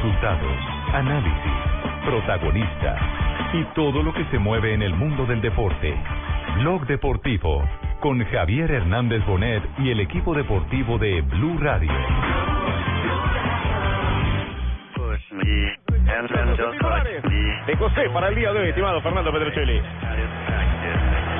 Resultados, análisis, protagonistas y todo lo que se mueve en el mundo del deporte. Blog Deportivo con Javier Hernández Bonet y el equipo deportivo de Blue Radio. De José para el día de hoy, estimado Fernando Petrocelli.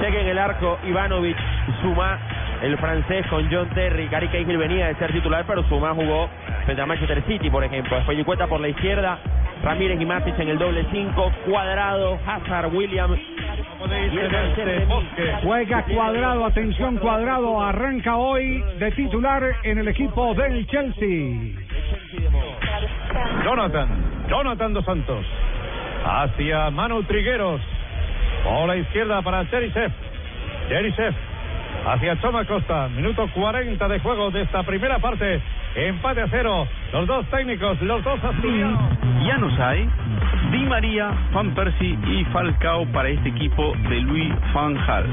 Cheque en el arco, Ivanovic suma el francés con John Terry. Gary Cahill venía de ser titular, pero Suma jugó frente a Manchester City, por ejemplo. Después cuenta por la izquierda, Ramírez y Matic en el doble 5, Cuadrado, Hazard, Williams. Juega cuadrado, atención cuadrado, arranca hoy de titular en el equipo del Chelsea. Jonathan, Jonathan dos Santos. Hacia Manu Trigueros. Por la izquierda para Cherisev. Cherisev. Hacia Choma Costa. Minuto 40 de juego de esta primera parte. Empate a cero. Los dos técnicos, los dos asturianos. Ya nos hay Di María, Van Persie y Falcao para este equipo de Luis Van Gaal.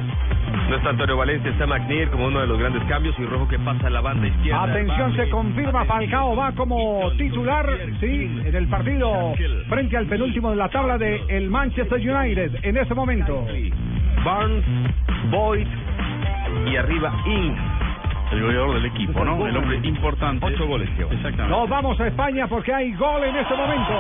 No está Antonio Valencia, está McNeil como uno de los grandes cambios y Rojo que pasa a la banda izquierda. Atención, se confirma Falcao va como titular, sí, en el partido frente al penúltimo de la tabla de el Manchester United en ese momento. Barnes, Boyd y arriba Ing. El goleador del equipo, ¿no? El hombre importante. Ocho goles lleva. Exactamente. Nos vamos a España porque hay gol en este momento.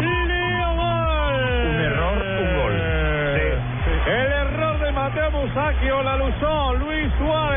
Un error, un gol. El error de Mateo Musacchio la luzó Luis Suárez.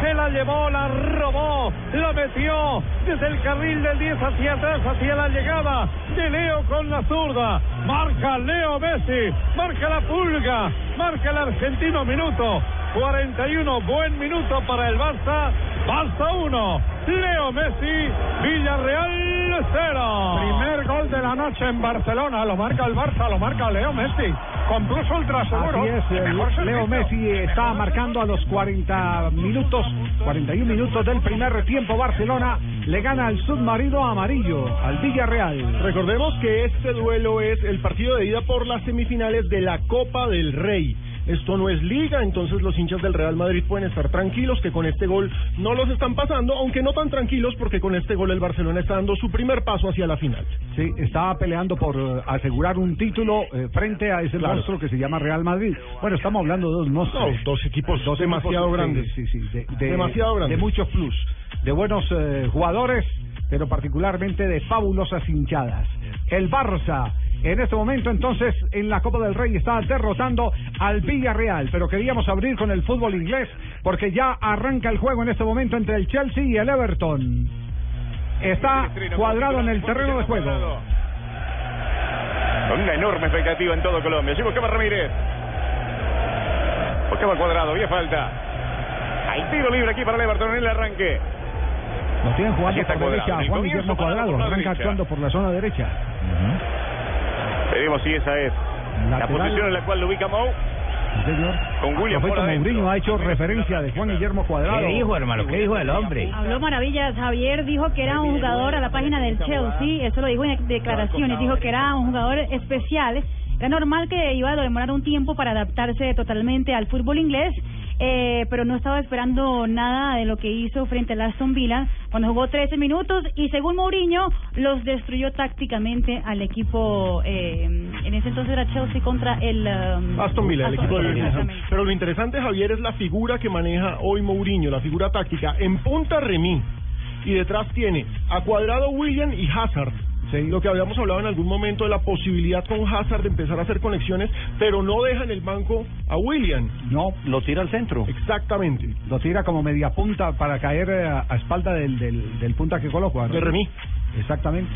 Se la llevó, la robó, la metió desde el carril del 10 hacia atrás, hacia la llegada de Leo con la zurda. Marca Leo Messi, marca la pulga, marca el argentino minuto. 41, buen minuto para el Barça. Barça 1, Leo Messi, Villarreal 0. Primer gol de la noche en Barcelona, lo marca el Barça, lo marca Leo Messi. Con plus ultra seguro. Así es, el Leo Messi está marcando a los 40 minutos, 41 minutos del primer tiempo. Barcelona le gana al submarino amarillo, al Villarreal. Recordemos que este duelo es el partido de ida por las semifinales de la Copa del Rey. Esto no es liga, entonces los hinchas del Real Madrid pueden estar tranquilos que con este gol no los están pasando, aunque no tan tranquilos porque con este gol el Barcelona está dando su primer paso hacia la final. Sí, estaba peleando por eh, asegurar un título eh, frente a ese Claro. monstruo que se llama Real Madrid. Bueno, estamos hablando de dos monstruos. No, dos equipos Dos demasiado equipos, grandes. Sí, sí, de, de- Demasiado grandes. De muchos plus, de buenos eh, jugadores, pero particularmente de fabulosas hinchadas. El Barça, en este momento entonces en la Copa del Rey está derrotando al Villarreal, pero queríamos abrir con el fútbol inglés porque ya arranca el juego en este momento entre el Chelsea y el Everton. Está cuadrado en el terreno de juego. Con una enorme expectativa en todo Colombia. Sí, buscaba Ramírez. Buscaba cuadrado, había falta. Hay tiro libre aquí para el Everton en el arranque. Lo tienen jugando por derecha Juan Guillermo Cuadrado, arranca actuando por la zona derecha. Veremos si esa es la Lateral. posición en la cual lo ubica Mou. Sí, señor. Con William Profeta. Mourinho ha hecho referencia de Juan Guillermo Cuadrado. hermano? ¿Qué dijo el hombre? Habló maravillas, Javier dijo que era un jugador a la página del Chelsea, eso lo dijo en declaraciones, dijo que era un jugador especial, era normal que iba a demorar un tiempo para adaptarse totalmente al fútbol inglés, eh, pero no estaba esperando nada de lo que hizo frente al Aston Villa cuando jugó 13 minutos y según Mourinho los destruyó tácticamente al equipo, eh, en ese entonces era Chelsea contra el um, Aston Villa, el Aston equipo de Birmingham. Pero lo interesante, Javier, es la figura que maneja hoy Mourinho, la figura táctica. En punta Remí. Y detrás tiene a Cuadrado, William y Hazard. Lo que habíamos hablado en algún momento de la posibilidad con Hazard de empezar a hacer conexiones, pero no deja en el banco a William. No, lo tira al centro. Exactamente. Lo tira como media punta para caer eh, a, a espalda del, del, del punta que coloca. ¿no? De Remí. Exactamente.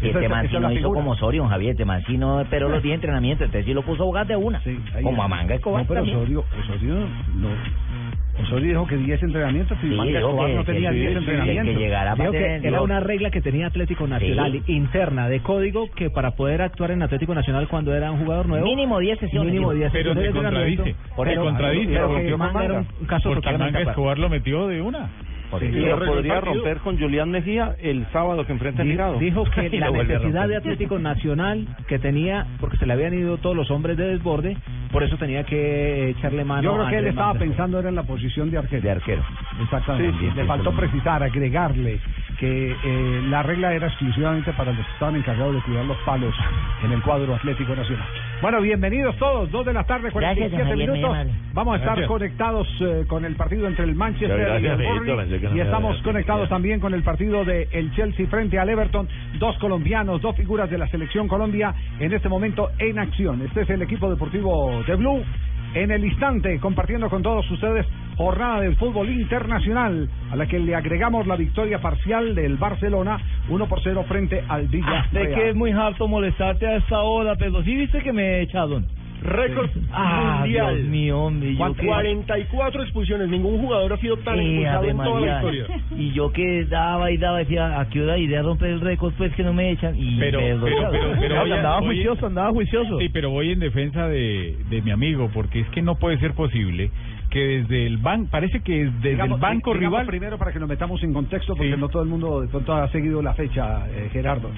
Este Mancino hizo figura. como Osorio, Javier. Este Mancino esperó los 10 entrenamientos. Este sí lo puso a jugar de una. ahí como es. a Manga Escobar No, pero también. Osorio, Osorio, no. Osorio dijo que 10 entrenamientos y Sí, Manga Escobar que- no tenía que- 10 que- entrenamientos. que llegara para que era una regla que tenía Atlético Nacional Sí. interna de código que para poder actuar en Atlético Nacional cuando era un jugador nuevo Mínimo 10 sesiones. mínimo dijo. 10 Pero se contradice. Pero- Se contradice. pero porque que Manga era un caso porque Manga. Escobar lo metió de una. Y lo podría romper con Julián Mejía el sábado que enfrenta Tirado. Dijo que la necesidad de Atlético Nacional que tenía, porque se le habían ido todos los hombres de desborde, por eso tenía que echarle mano Yo creo que él estaba pensando era en la posición de arquero. De arquero. Exactamente. Sí, sí, Le faltó precisar, agregarle que eh, la regla era exclusivamente para los que estaban encargados de cuidar los palos en el cuadro Atlético Nacional. Bueno, bienvenidos todos, dos de la tarde, 47 Gracias, minutos. Vamos a estar Gracias. conectados eh, con el partido entre el Manchester Gracias, y el que no y estamos conectados también con el partido de el Chelsea frente al Everton, dos colombianos, dos figuras de la selección Colombia en este momento en acción. Este es el equipo deportivo de Blue en el instante compartiendo con todos ustedes jornada del fútbol internacional a la que le agregamos la victoria parcial del Barcelona 1 por 0 frente al Villa Sé Real. que es muy harto molestarte a esta hora, pero sí viste que me echaron. Récord Ah, mundial. Dios mío, hombre. Yo que... 44 expulsiones. Ningún jugador ha sido tan Eh, expulsado en toda la historia. Y yo que daba y daba, decía, ¿a qué hora iré a romper el récord? Pues que no me echan. Y Pero, me pero, andaba voy- juicioso, andaba juicioso. Sí, pero voy en defensa de, de mi amigo, porque es que no puede ser posible que desde el banco, parece que desde Digamos- el banco rival... primero para que nos metamos en contexto porque no todo el mundo de pronto ha seguido la fecha eh, Gerardo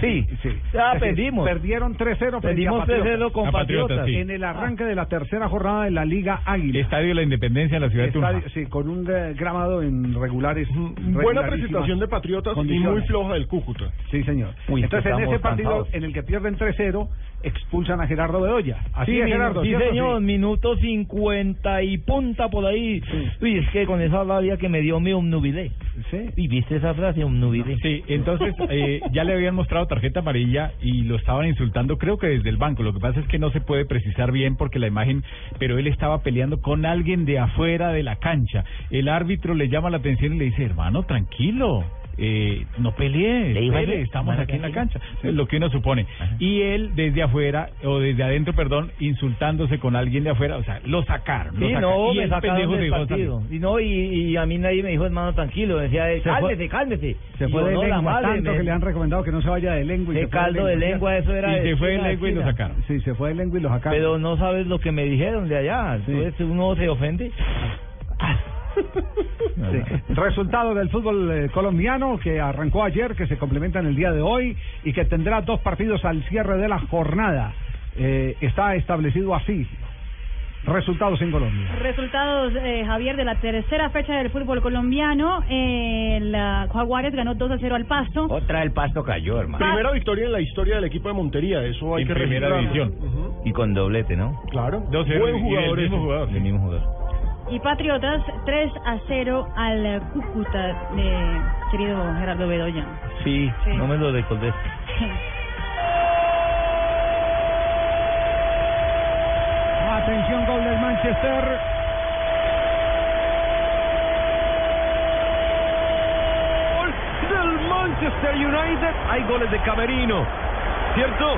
Sí. sí Ah, decir, perdimos. perdieron 3-0 frente a Perdimos Patriotas. 3-0 con A Patriotas, Patriotas. sí. en el arranque de la tercera jornada de la Liga Águila Estadio de la Independencia en la ciudad de Tunja. Estadio- sí, con un eh, grabado en regulares Buena presentación de Patriotas y muy floja del Cúcuta. Sí, señor. Uy, Entonces, en ese partido en el que pierden 3-0, expulsan a Gerardo Bedoya. Así Sí, es, Gerardo. sí, ¿cierto? señor, minuto 50 y punta por ahí. Uy, es que con esa rabia que me dio me omnubilé. Sí. ¿Y viste esa frase, omnubilé? Sí, entonces eh, ya le habían mostrado tarjeta amarilla y lo estaban insultando, creo que desde el banco. Lo que pasa es que no se puede precisar bien porque la imagen, pero él estaba peleando con alguien de afuera de la cancha. El árbitro le llama la atención y le dice, hermano, tranquilo. Eh, no pelee, Le estamos aquí en la cancha, es lo que uno supone. Y él desde afuera, o desde adentro, perdón, insultándose con alguien de afuera, o sea, lo sacaron. lo Sí, sacaron. no, y me sacaron del se partido. Y no, y, y a mí nadie me dijo, hermano, tranquilo. Decía, Se cálmese, cálmese. Se fue de no, lengua, tanto me- que le han recomendado que no se vaya de lengua. y De se fue caldo de lengua, eso era Y se fue de lengua y lo sacaron. Sí, se fue de lengua y lo sacaron. Pero no sabes lo que me dijeron de allá. Entonces uno se ofende. Sí. Resultado del fútbol eh, colombiano que arrancó ayer, que se complementa en el día de hoy y que tendrá dos partidos al cierre de la jornada. Eh, está establecido así. Resultados en Colombia. Resultados, eh, Javier, de la tercera fecha del fútbol colombiano. Eh, la Jaguares ganó 2 a 0 al Pasto. Otra el pasto cayó, hermano. Primera victoria en la historia del equipo de Montería. Eso hay En que primera registrarlo. división. Y con doblete, ¿no? Claro. 2-0 Buen jugador el mismo jugador. El mismo jugador. Y Patriotas 3 a 0 al Cúcuta de querido Gerardo Bedoya. Sí, Sí. no me lo recordé. Atención, gol del Manchester. Gol del Manchester United. Hay goles de Camerino, ¿cierto?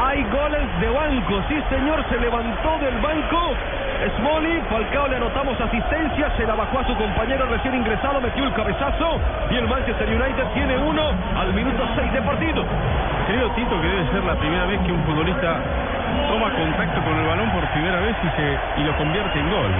Hay goles de banco, sí señor, se levantó del banco. Smolly, Falcao le anotamos asistencia, se la bajó a su compañero recién ingresado, metió el cabezazo y el Manchester United tiene uno al minuto 6 de partido. Creo, Tito, que debe ser la primera vez que un futbolista toma contacto con el balón por primera vez y, se, y lo convierte en gol.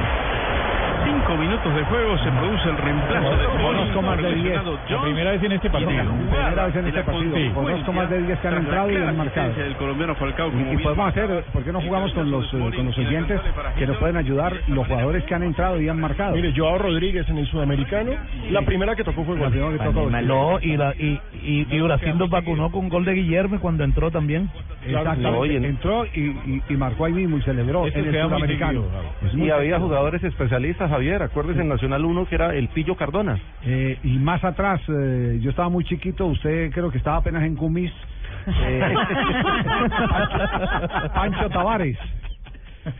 Cinco minutos de juego se produce el reemplazo de Conozco más de 10. La primera vez en este partido. Primera vez en este partido. Conozco más de 10 que han entrado y han marcado. del colombiano Falcao Y, y podemos hacer, ¿por qué no jugamos con los, eh, con los oyentes que nos pueden ayudar los jugadores que han entrado y han marcado? Mire, Joao Rodríguez en el sudamericano, la primera que tocó fue La gol. primera que tocó. No, y, la, y, y, y Brasil nos vacunó con gol de Guillermo cuando entró también. Exactamente. Oye, Entró y, y, marcó ahí mismo y celebró en el sudamericano. Y había jugadores especialistas, Javier. Acuérdese en Nacional 1 que era el Pillo Cardona. Eh, y más atrás, eh, yo estaba muy chiquito, usted creo que estaba apenas en Cumis. Eh, Pancho Tavares.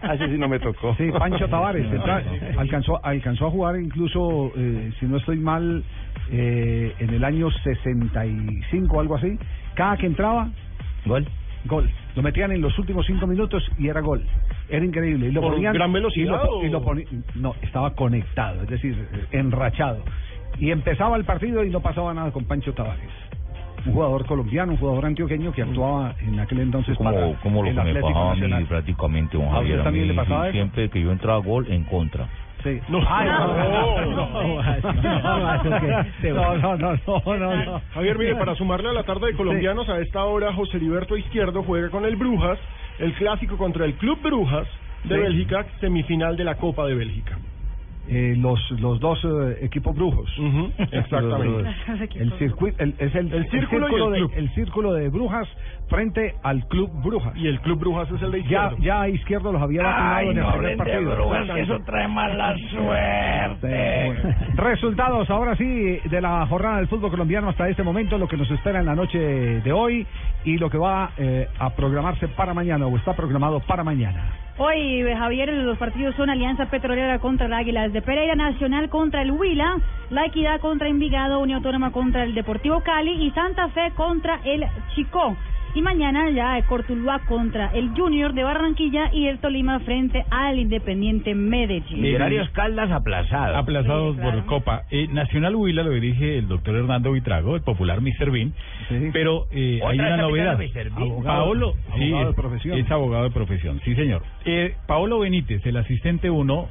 Así sí no me tocó. Sí, Pancho Tavares. alcanzó, alcanzó a jugar incluso, eh, si no estoy mal, eh, en el año 65 o algo así. Cada que entraba, Gol. gol. Lo metían en los últimos cinco minutos y era gol. Era increíble. Y lo ¿Por ponían, gran y lo, y lo no, estaba conectado, es decir, eh, enrachado. Y empezaba el partido y no pasaba nada con Pancho Tavares. Un jugador colombiano, un jugador antioqueño que actuaba en aquel entonces para Como, como lo el que me pasaba a mí prácticamente, don ¿A usted Javier. A también mí, le pasaba eso? siempre que yo entraba gol, en contra. Sí. No, no, no, no. Javier, mire, para sumarle a la tarde de colombianos, a esta hora José Heriberto Izquierdo juega con el Brujas, el clásico contra el Club Brujas de Sí. Bélgica, semifinal de la Copa de Bélgica. Eh, los, los dos eh, equipos brujos. exactamente. El circuito, el, es el, El círculo y el de, club. el círculo de brujas frente al club brujas. Y el club brujas es el de Ya, izquierdo. ya a izquierdo los había vacunado en el primer partido. trae mala suerte. Resultados ahora sí de la jornada del fútbol colombiano hasta este momento, lo que nos espera en la noche de hoy y lo que va eh, a programarse para mañana o está programado para mañana. Hoy, eh, Javier, los partidos son Alianza Petrolera contra el Águilas de Pereira, Nacional contra el Huila, La Equidad contra Envigado, Unión Autónoma contra el Deportivo Cali y Santa Fe contra el Chicó. Y mañana ya Cortuluá contra el Junior de Barranquilla y el Tolima frente al Independiente Medellín. Millonarios Caldas aplazado. Aplazados Sí, claro. por Copa. Eh, Nacional Huila lo dirige el doctor Hernando Vitrago, el popular Mr. Bean. Pero eh, hay una novedad. Abogado- Paolo, sí, abogado de es- profesión. Es abogado de profesión, sí señor. Eh, Paolo Benítez, el asistente uno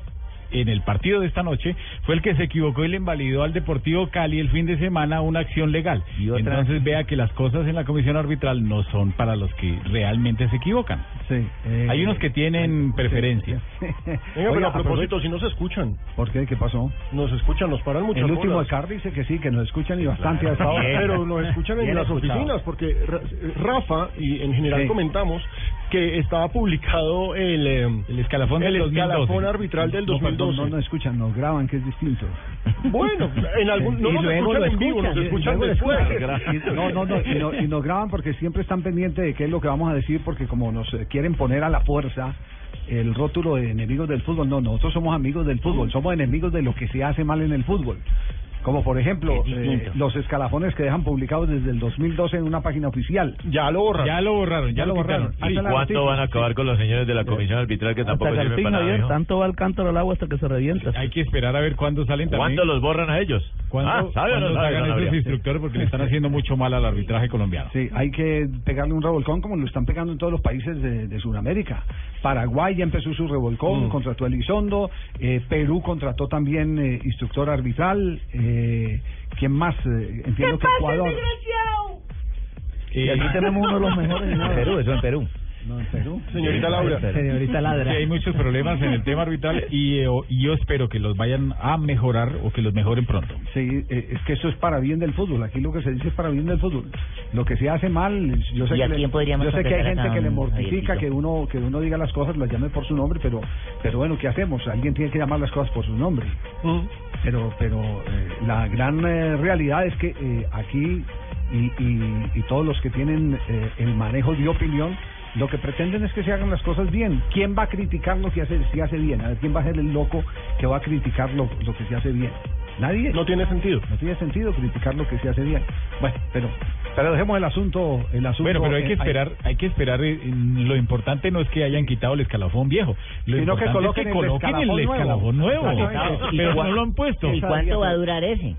en el partido de esta noche, fue el que se equivocó y le invalidó al Deportivo Cali el fin de semana una acción legal. Y otra- Entonces vea que las cosas en la comisión arbitral no son para los que realmente se equivocan. Sí, eh, Hay unos que tienen preferencia. Venga, Oiga, pero a propósito, si nos escuchan, ¿Por qué? ¿Qué pasó? nos escuchan, nos paran muchas El último bolas. Car dice que sí, que nos escuchan y bastante a esta hora. Pero nos escuchan en Bien las escuchado. oficinas, porque Ra- Rafa, y en general Sí. comentamos, que estaba publicado el, eh, El escalafón del el 2012. escalafón arbitral del No, perdón, 2012. no nos escuchan, nos graban, que es distinto. Bueno, en algún, no nos escuchan en vivo, nos escuchan, después. No, no, no, y, no, y nos graban porque siempre están pendientes de qué es lo que vamos a decir, porque como nos eh, quieren poner a la fuerza el rótulo de enemigos del fútbol, no, nosotros somos amigos del fútbol, somos enemigos de lo que se hace mal en el fútbol. Como por ejemplo, eh, los escalafones que dejan publicados desde el 2012 en una página oficial. Ya lo borran. Ya lo borraron, ya, Ya lo lo borraron. borraron. Noticia. ¿Cuánto van a acabar con los señores de la comisión arbitral que tampoco Hasta sirven para nada? Tanto va el cántaro al agua hasta que se revienta. Hay que esperar a ver cuándo salen también. ¿Cuánto los borran a ellos? ¿Cuándo, Ah, ¿sabe o no cuándo sabe, sacan don esos instructores porque le están haciendo mucho mal al arbitraje colombiano? Sí, hay que pegarle un revolcón como lo están pegando en todos los países de, de Sudamérica. Paraguay ya empezó su revolcón, Mm. contrató a Elizondo, eh, Perú contrató también eh, instructor arbitral, eh, ¿quién más? Eh, entiendo que Ecuador. Y aquí tenemos uno de los mejores. En Perú, eso en Perú. No, en Perú. Señorita Laura. Señorita Sí, Ladra. hay muchos problemas en el tema arbitral y, eh, y yo espero que los vayan a mejorar o que los mejoren pronto. Sí, eh, es que eso es para bien del fútbol. Aquí lo que se dice es para bien del fútbol. Lo que se hace mal, yo sé ¿Y que, a le- quién podríamos yo sé que hay gente que le mortifica que uno que uno diga las cosas, las llame por su nombre, pero pero bueno, ¿qué hacemos? Alguien tiene que llamar las cosas por su nombre. Mm. Pero pero eh, la gran eh, realidad es que eh, aquí y, y, y todos los que tienen eh, el manejo de opinión lo que pretenden es que se hagan las cosas bien. ¿Quién va a criticar lo que hace, se hace bien? A ver, ¿quién va a ser el loco que va a criticar lo, lo que se hace bien? Nadie. No tiene sentido. No tiene sentido criticar lo que se hace bien. Bueno, pero pero dejemos el asunto el asunto. Bueno, pero hay que esperar, hay que esperar. eh, Lo importante no es que hayan quitado el escalafón viejo, lo Sino que coloquen es el que coloquen el escalafón nuevo. escalafón nuevo. Exactamente. Pero ¿Y no lo han puesto. ¿Y cuánto va a durar ese?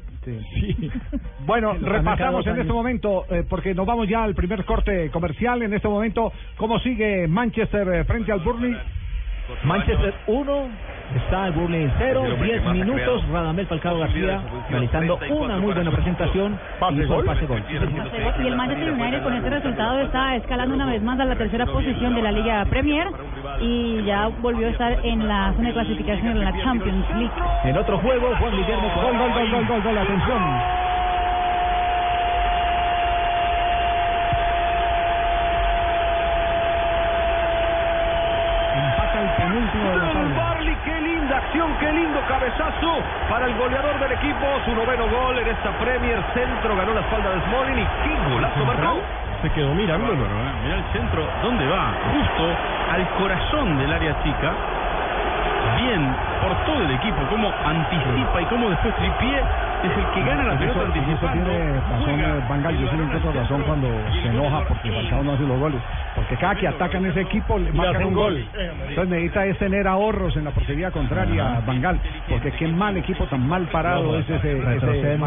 Sí. Bueno, repasamos en años. este momento, eh, porque nos vamos ya al primer corte comercial. En este momento, ¿cómo sigue Manchester eh, frente al Burnley? Manchester 1, está el Burnley 0, 10 minutos, Radamel Falcao García realizando una muy buena presentación y por pase gol. Y el Manchester United con este resultado está escalando una vez más a la tercera posición de la Liga Premier y ya volvió a estar en la zona de clasificación de la Champions League. En otro juego, Juan Guillermo Gol, gol, gol, gol, gol, gol, atención. Empata el penúltimo de la El tabla. Barley, qué linda acción, qué lindo cabezazo para el goleador su noveno gol en esta Premier, centro, ganó la espalda de Smalling y qué golazo marcó. Se quedó mirándolo. ¿eh? Mirá el centro, ¿dónde va? Justo al corazón del área chica. Bien, por todo el equipo, cómo anticipa y cómo después Tripié es el que gana la pelota anticipando. tiene razón eh, Van sí le encuentro razón cuando se enoja porque Falcao no hace los goles. Porque cada que atacan ese equipo le marcan un gol. Entonces necesita es tener ahorros en la portería contraria a Van Gaal, porque qué mal equipo tan mal parado es ese, ese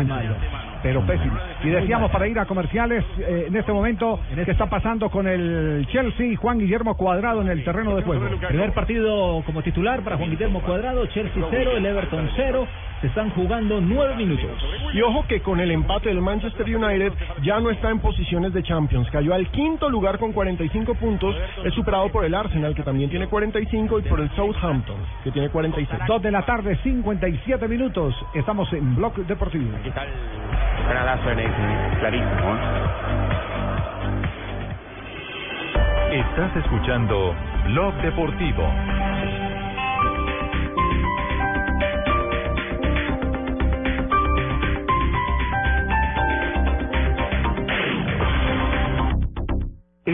pero pésimo. Y decíamos para ir a comerciales, eh, en este momento, ¿qué está pasando con el Chelsea? Juan Guillermo Cuadrado en el terreno de juego. Primer partido como titular para Juan Guillermo Cuadrado, Chelsea 0, el Everton 0. Se están jugando nueve minutos. Y ojo que con el empate del Manchester United ya no está en posiciones de Champions. Cayó al quinto lugar con 45 puntos. Es superado por el Arsenal, que también tiene 45, y por el Southampton, que tiene 46. Dos de la tarde, 57 minutos. Estamos en Block Deportivo. Aquí está el granadazo en el clarísimo. Estás escuchando Blog Deportivo.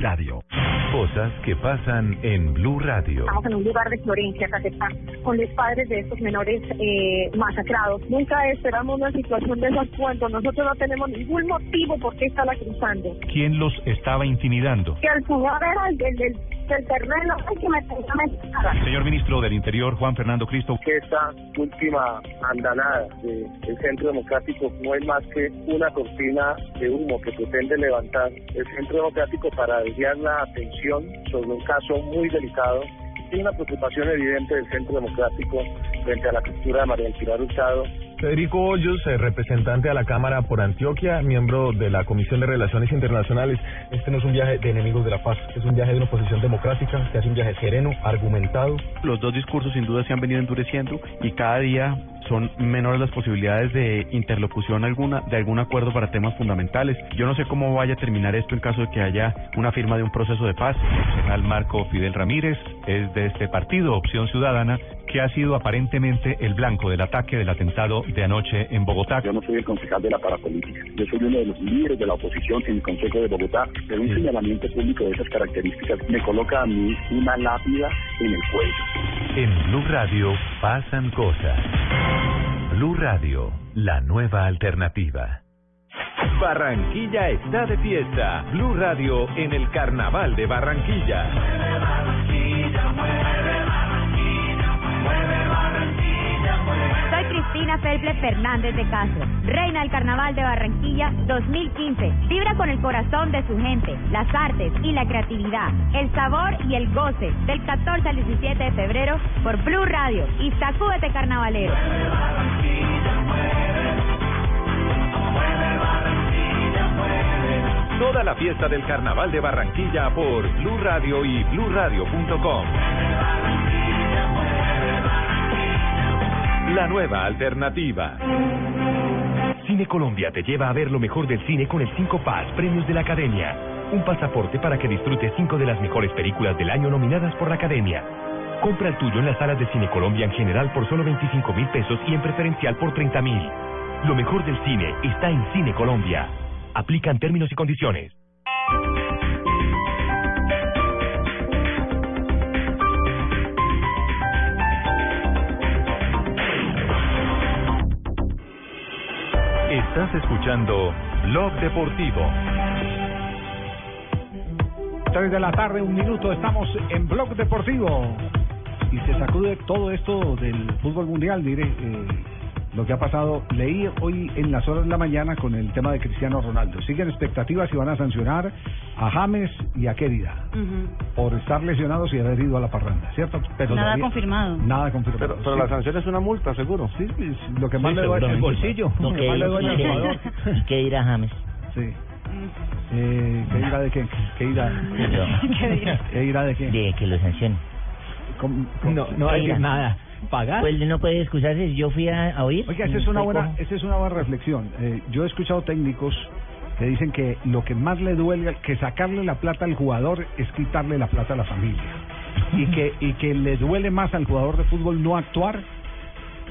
Radio. Cosas que pasan en Blue Radio. Estamos en un lugar de Florencia, Caquetá, con los padres de estos menores eh, masacrados. Nunca esperamos una situación de esas cuando nosotros no tenemos ningún motivo por qué estarla cruzando. ¿Quién los estaba intimidando? Que el era el del, terreno el que me tenía mentada. Señor ministro del Interior, Juan Fernando Cristo. que esta última andanada del Centro Democrático no es más que una cortina de humo que pretende levantar el Centro Democrático para desviar la atención sobre un caso muy delicado y una preocupación evidente del Centro Democrático frente a la captura de María del Pilar Hurtado Federico Hoyos, eh, representante a la Cámara por Antioquia, miembro de la Comisión de Relaciones Internacionales. Este no es un viaje de enemigos de la paz, es un viaje de una oposición democrática, se hace un viaje sereno, argumentado. Los dos discursos sin duda se han venido endureciendo y cada día son menores las posibilidades de interlocución alguna, de algún acuerdo para temas fundamentales. Yo no sé cómo vaya a terminar esto en caso de que haya una firma de un proceso de paz. General Marco Fidel Ramírez es de este partido, Opción Ciudadana, que ha sido aparentemente el blanco del ataque del atentado de anoche en Bogotá. Yo no soy el concejal de la parapolítica. Yo soy uno de los líderes de la oposición en el Consejo de Bogotá. Pero un señalamiento público de esas características me coloca a mí una lápida en el cuello. En Blue Radio pasan cosas. Blue Radio, la nueva alternativa. Barranquilla está de fiesta. Blue Radio en el Carnaval de Barranquilla. Cristina Felple Fernández de Castro, reina del Carnaval de Barranquilla 2015. Vibra con el corazón de su gente, las artes y la creatividad, el sabor y el goce del 14 al 17 de febrero por Blue Radio y sacúdete carnavalero. Toda la fiesta del Carnaval de Barranquilla por Blue Radio y BlueRadio.com. La nueva alternativa. Cine Colombia te lleva a ver lo mejor del cine con el 5 Paz Premios de la Academia. Un pasaporte para que disfrutes cinco de las mejores películas del año nominadas por la Academia. Compra el tuyo en las salas de Cine Colombia en general por solo 25 mil pesos y en preferencial por 30 mil. Lo mejor del cine está en Cine Colombia. Aplican términos y condiciones. Estás escuchando Blog Deportivo. 3 de la tarde, un minuto, estamos en Blog Deportivo. Y se sacude todo esto del fútbol mundial, diré. eh, lo que ha pasado, leí hoy en las horas de la mañana con el tema de Cristiano Ronaldo. Siguen expectativas y van a sancionar a James y a Querida por estar lesionados y haber ido a la parranda, ¿cierto? Pero Nada todavía- confirmado. Nada confirmado. Pero, pero la sanción es una multa, seguro. Sí, es lo que más Sí, le duele el bolsillo. No, Lo que que más le duele al jugador. ¿Y qué dirá James? Sí. Eh, ¿Qué irá de qué? ¿Qué irá? ¿Qué irá de qué? De que lo sancionen. No, no decir nada. ¿Pagar? Pues no puede excusarse. Yo fui a, a oír. Oiga, esa es una buena, esa es una buena reflexión. Eh, yo he escuchado técnicos que dicen que lo que más le duele que sacarle la plata al jugador es quitarle la plata a la familia y que y que le duele más al jugador de fútbol no actuar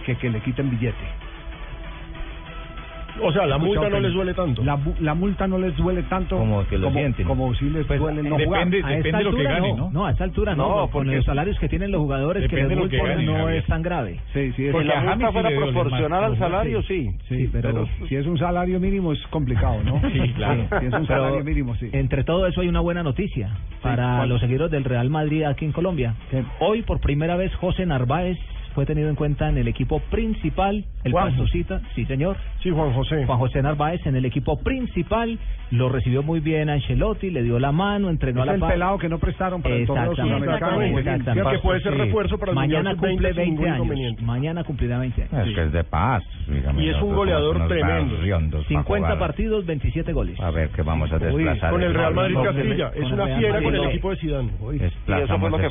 que que le quiten billete. O sea, la multa no les que duele tanto. La, la multa no les duele tanto Como que lo como, sienten. como si les duele no jugar. a esta altura no, no, a esta altura no, No, con porque los salarios que tienen los jugadores que Depende les de lo que ganen, no Javier. es tan grave. Sí, sí, es Porque que a a James James sí le duele más. sí. Sí, pero, si es un salario mínimo es complicado, ¿no? Sí, claro. Si es un Pero, salario mínimo, sí. Entre todo eso hay una buena noticia para ¿cuál? los seguidores del Real Madrid aquí en Colombia. Hoy por primera vez José Narváez fue tenido en cuenta en el equipo principal, el. Pastorcita, sí señor. Sí, Juan José. Juan José Narváez en el equipo principal, lo recibió muy bien Ancelotti, le dio la mano, entrenó Es a la el par. pelado que no prestaron para el torneo sudamericano. Exactamente. Sí, que puede ser Sí. refuerzo para el Mañana Mundial cumple Sub-20 sin 20 ningún años. inconveniente. Mañana cumplirá 20 años. Es que es de paz. dígame, Y es un goleador tremendo. berriondos para 50 jugar. partidos, 27 goles. A ver, que vamos a desplazar. con el Real Madrid Con- Castilla. Es con el una fiera Madrid, con el equipo de Zidane. Desplazamos ese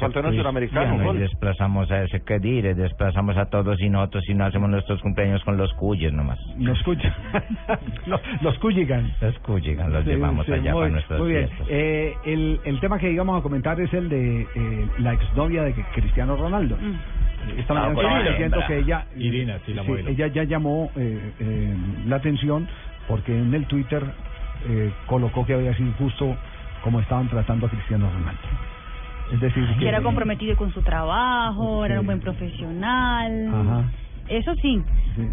Cristiano y Desplazamos a ese que dire, desplazamos a todos y nosotros y no hacemos nuestros cumpleaños con los cuyes nomás. Los los, los Cuyigan. Los Cuyigan los Sí, llevamos sí, allá muy, para nuestras muy bien. fiestas. Eh, el, el tema que íbamos a comentar es el de eh, la exnovia de Cristiano Ronaldo. Esta Ah, mañana estaba Irina. diciendo que ella, Irina, sí, la modelo. ella ya llamó eh, eh, la atención porque en el Twitter eh, colocó que había sido injusto como estaban tratando a Cristiano Ronaldo. Es decir, Que era comprometido con su trabajo, era un buen profesional. Ajá. Eso sí,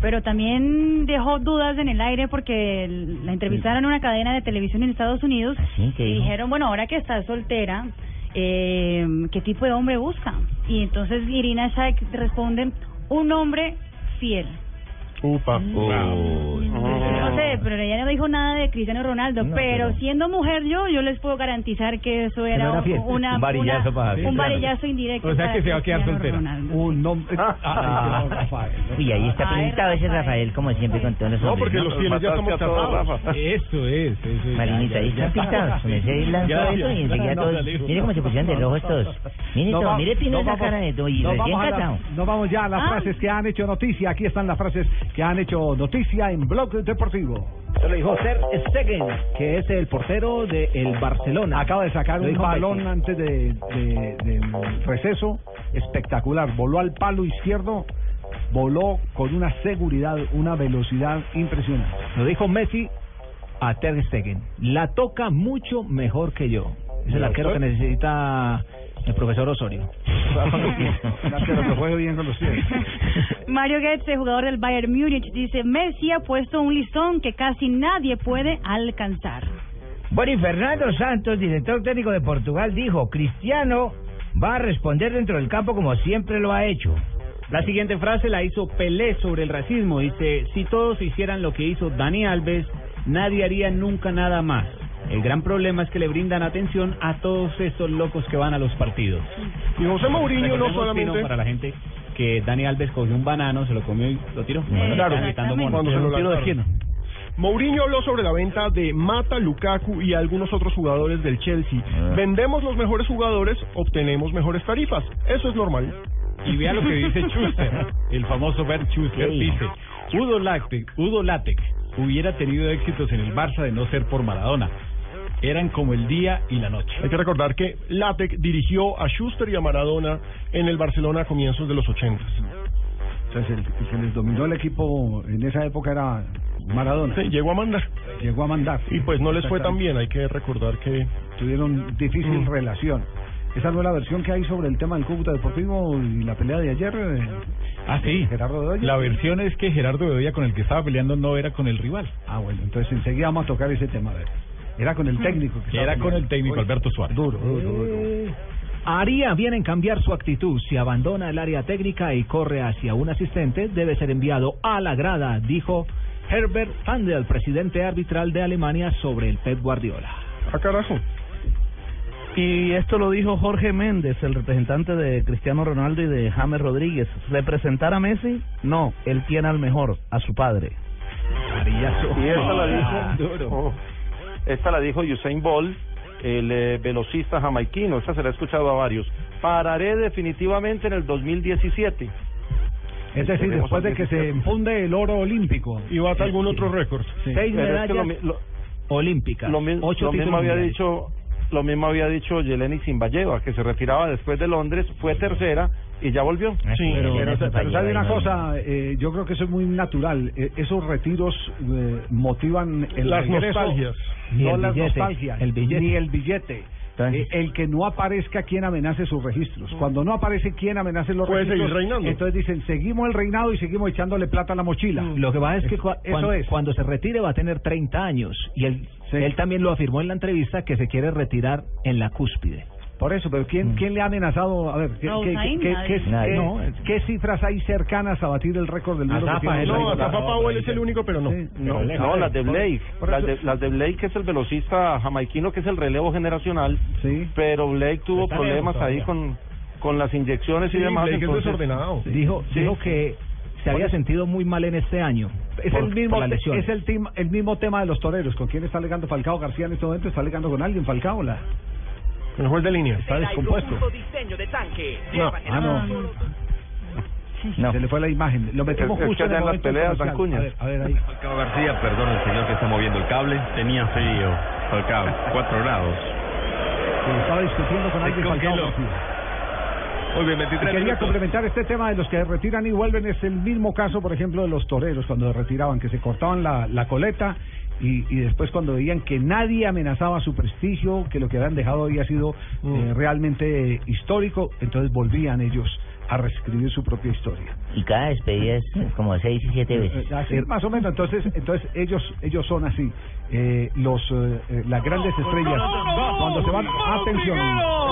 pero también dejó dudas en el aire porque la entrevistaron en una cadena de televisión en Estados Unidos ¿Qué y dijeron, bueno, ahora que está soltera, eh, ¿qué tipo de hombre busca? Y entonces Irina Shayk responde, un hombre fiel. Upa. No sé, pero ella no dijo nada de Cristiano Ronaldo, No, pero, pero- siendo mujer yo, yo les puedo garantizar que eso era, no una, Un varillazo una- para- un varillazo indirecto. O sea que se va a quedar soltera. Ronaldo. Un nombre. Ah. Rafael. Uy, ahí está pintado ese Rafael, como siempre, con todos los No, porque los fieles ya estamos casados. Eso es, eso es. Marinita, ahí están pintados. Y enseguida No, todos. Mire cómo se pusieron de rojos todos. Mire, todo, mire, Pino, nos esa cara de todo. Y recién casado. nos vamos ya a las Ah. frases que han hecho noticia. Aquí están las frases que han hecho noticia en Blog Deportivo. Se lo dijo Ter Stegen, que es el portero del Barcelona. Acaba de sacar un balón Messi. antes de, de- del receso espectacular. Voló al palo izquierdo, voló con una seguridad, una velocidad impresionante. Lo dijo Messi a Ter Stegen. La toca mucho mejor que yo. Es el arquero que necesita el profesor Osorio. Mario Götze, jugador del Bayern Múnich, dice, Messi ha puesto un listón que casi nadie puede alcanzar. Bueno, y Fernando Santos, director técnico de Portugal, dijo, Cristiano va a responder dentro del campo como siempre lo ha hecho. La siguiente frase la hizo Pelé sobre el racismo. Dice, si todos hicieran lo que hizo Dani Alves, nadie haría nunca nada más. El gran problema es que le brindan atención a todos estos locos que van a los partidos. Y José Mourinho no solamente... Para la gente que Dani Alves cogió un banano, se lo comió y lo tiró. Claro, cuando se lo ¿Un tiro de quién? Mourinho habló sobre la venta de Mata, Lukaku y algunos otros jugadores del Chelsea. Vendemos los mejores jugadores, obtenemos mejores tarifas. Eso es normal. Y vea lo que dice Schuster, el famoso Bert Schuster, Sí. dice, Udo Lattek, Udo Lattek hubiera tenido éxitos en el Barça de no ser por Maradona. Eran como el día y la noche. Hay que recordar que Latec dirigió a Schuster y a Maradona en el Barcelona a comienzos de los 80. Entonces, el, el que les dominó el equipo en esa época era Maradona. Sí, llegó a mandar. Llegó a mandar. Y pues no les fue tan bien, hay que recordar que... Tuvieron difícil relación. Esa no es la versión que hay sobre el tema del Cúcuta Deportivo y la pelea de ayer. eh, Ah, sí. Gerardo Bedoya. La versión es que Gerardo Bedoya con el que estaba peleando no era con el rival. Ah, bueno, entonces enseguida vamos a tocar ese tema. A ver. Era con el técnico. Que Era con el técnico Oye, Alberto Suárez. Duro, duro, duro. Haría bien en cambiar su actitud. Si abandona el área técnica y corre hacia un asistente, debe ser enviado a la grada, dijo Herbert Fandel, presidente arbitral de Alemania, sobre el Pep Guardiola. Ah, carajo. Y esto lo dijo Jorge Méndez, el representante de Cristiano Ronaldo y de James Rodríguez. ¿Representar a Messi? No, él tiene al mejor, a su padre. Y la Ah, dijo, oh, esta la dijo Usain Bolt, el eh, velocista jamaiquino, esta se la he escuchado a varios. Pararé definitivamente en el 2017. Es decir, después de que se 17. enfunde el oro olímpico. Y bata algún otro récord. Sí. Seis Pero es que lo medallas olímpicas, Lo, mi- ocho lo mismo había dicho lo mismo había dicho Yeleni Zimbayeva, que se retiraba después de Londres, fue tercera, y ya volvió. Sí, pero, pero, sabe una cosa, eh, yo creo que eso es muy natural. Eh, esos retiros eh, motivan el las regreso, nostalgias. no el las billete, nostalgias, el billete. ni el billete. Eh, el que no aparezca quien amenace sus registros. Cuando no aparece quien amenace los Puede registros, seguir reinando. entonces dicen, seguimos el reinado y seguimos echándole plata a la mochila. Lo que pasa es que cua- Eso cuan- es. cuando se retire va a tener 30 años y él, él también lo afirmó en la entrevista que se quiere retirar en la cúspide. Por eso, pero ¿quién, ¿quién le ha amenazado? A ver, ¿qué, No, qué- Usain, qué- nadie. qué- Nadie. qué- No, qué cifras hay cercanas a batir el récord del mundo? que Azapa, Powell es el único, pero no. No, no, las de Blake. Las de, las de Blake, que es el velocista jamaiquino, que es el relevo generacional. Pero Blake tuvo Está problemas ahí con, con las inyecciones y demás. entonces- Dijo, Sí. dijo que se había sentido muy mal en este año. Es por- el mismo es el, el mismo tema de los toreros. ¿Con quién está alegando Falcao García en este momento? ¿Está alegando con alguien Falcao? La... El juez de línea. Está descompuesto. diseño de tanque. No, ah, no. Se le fue la imagen. Lo metemos Es- es justo que en las peleas cuñas. A ver, a ver ahí. Falcao García, perdón el señor que está moviendo el cable, tenía frío. Falcao, 4 grados. Estaba discutiendo con alguien Falcao. García. Muy bien, Y 23 Quería minutos. complementar este tema de los que retiran y vuelven. Es el mismo caso, por ejemplo, de los toreros cuando retiraban, que se cortaban la, la coleta y, y después cuando veían que nadie amenazaba su prestigio, que lo que habían dejado había sido eh, realmente histórico, entonces volvían ellos a reescribir su propia historia. Y cada despedida es como seis y siete veces. Eh, así, más o menos, entonces, entonces ellos ellos son así. Eh, los eh, eh, las grandes estrellas cuando se van, atención.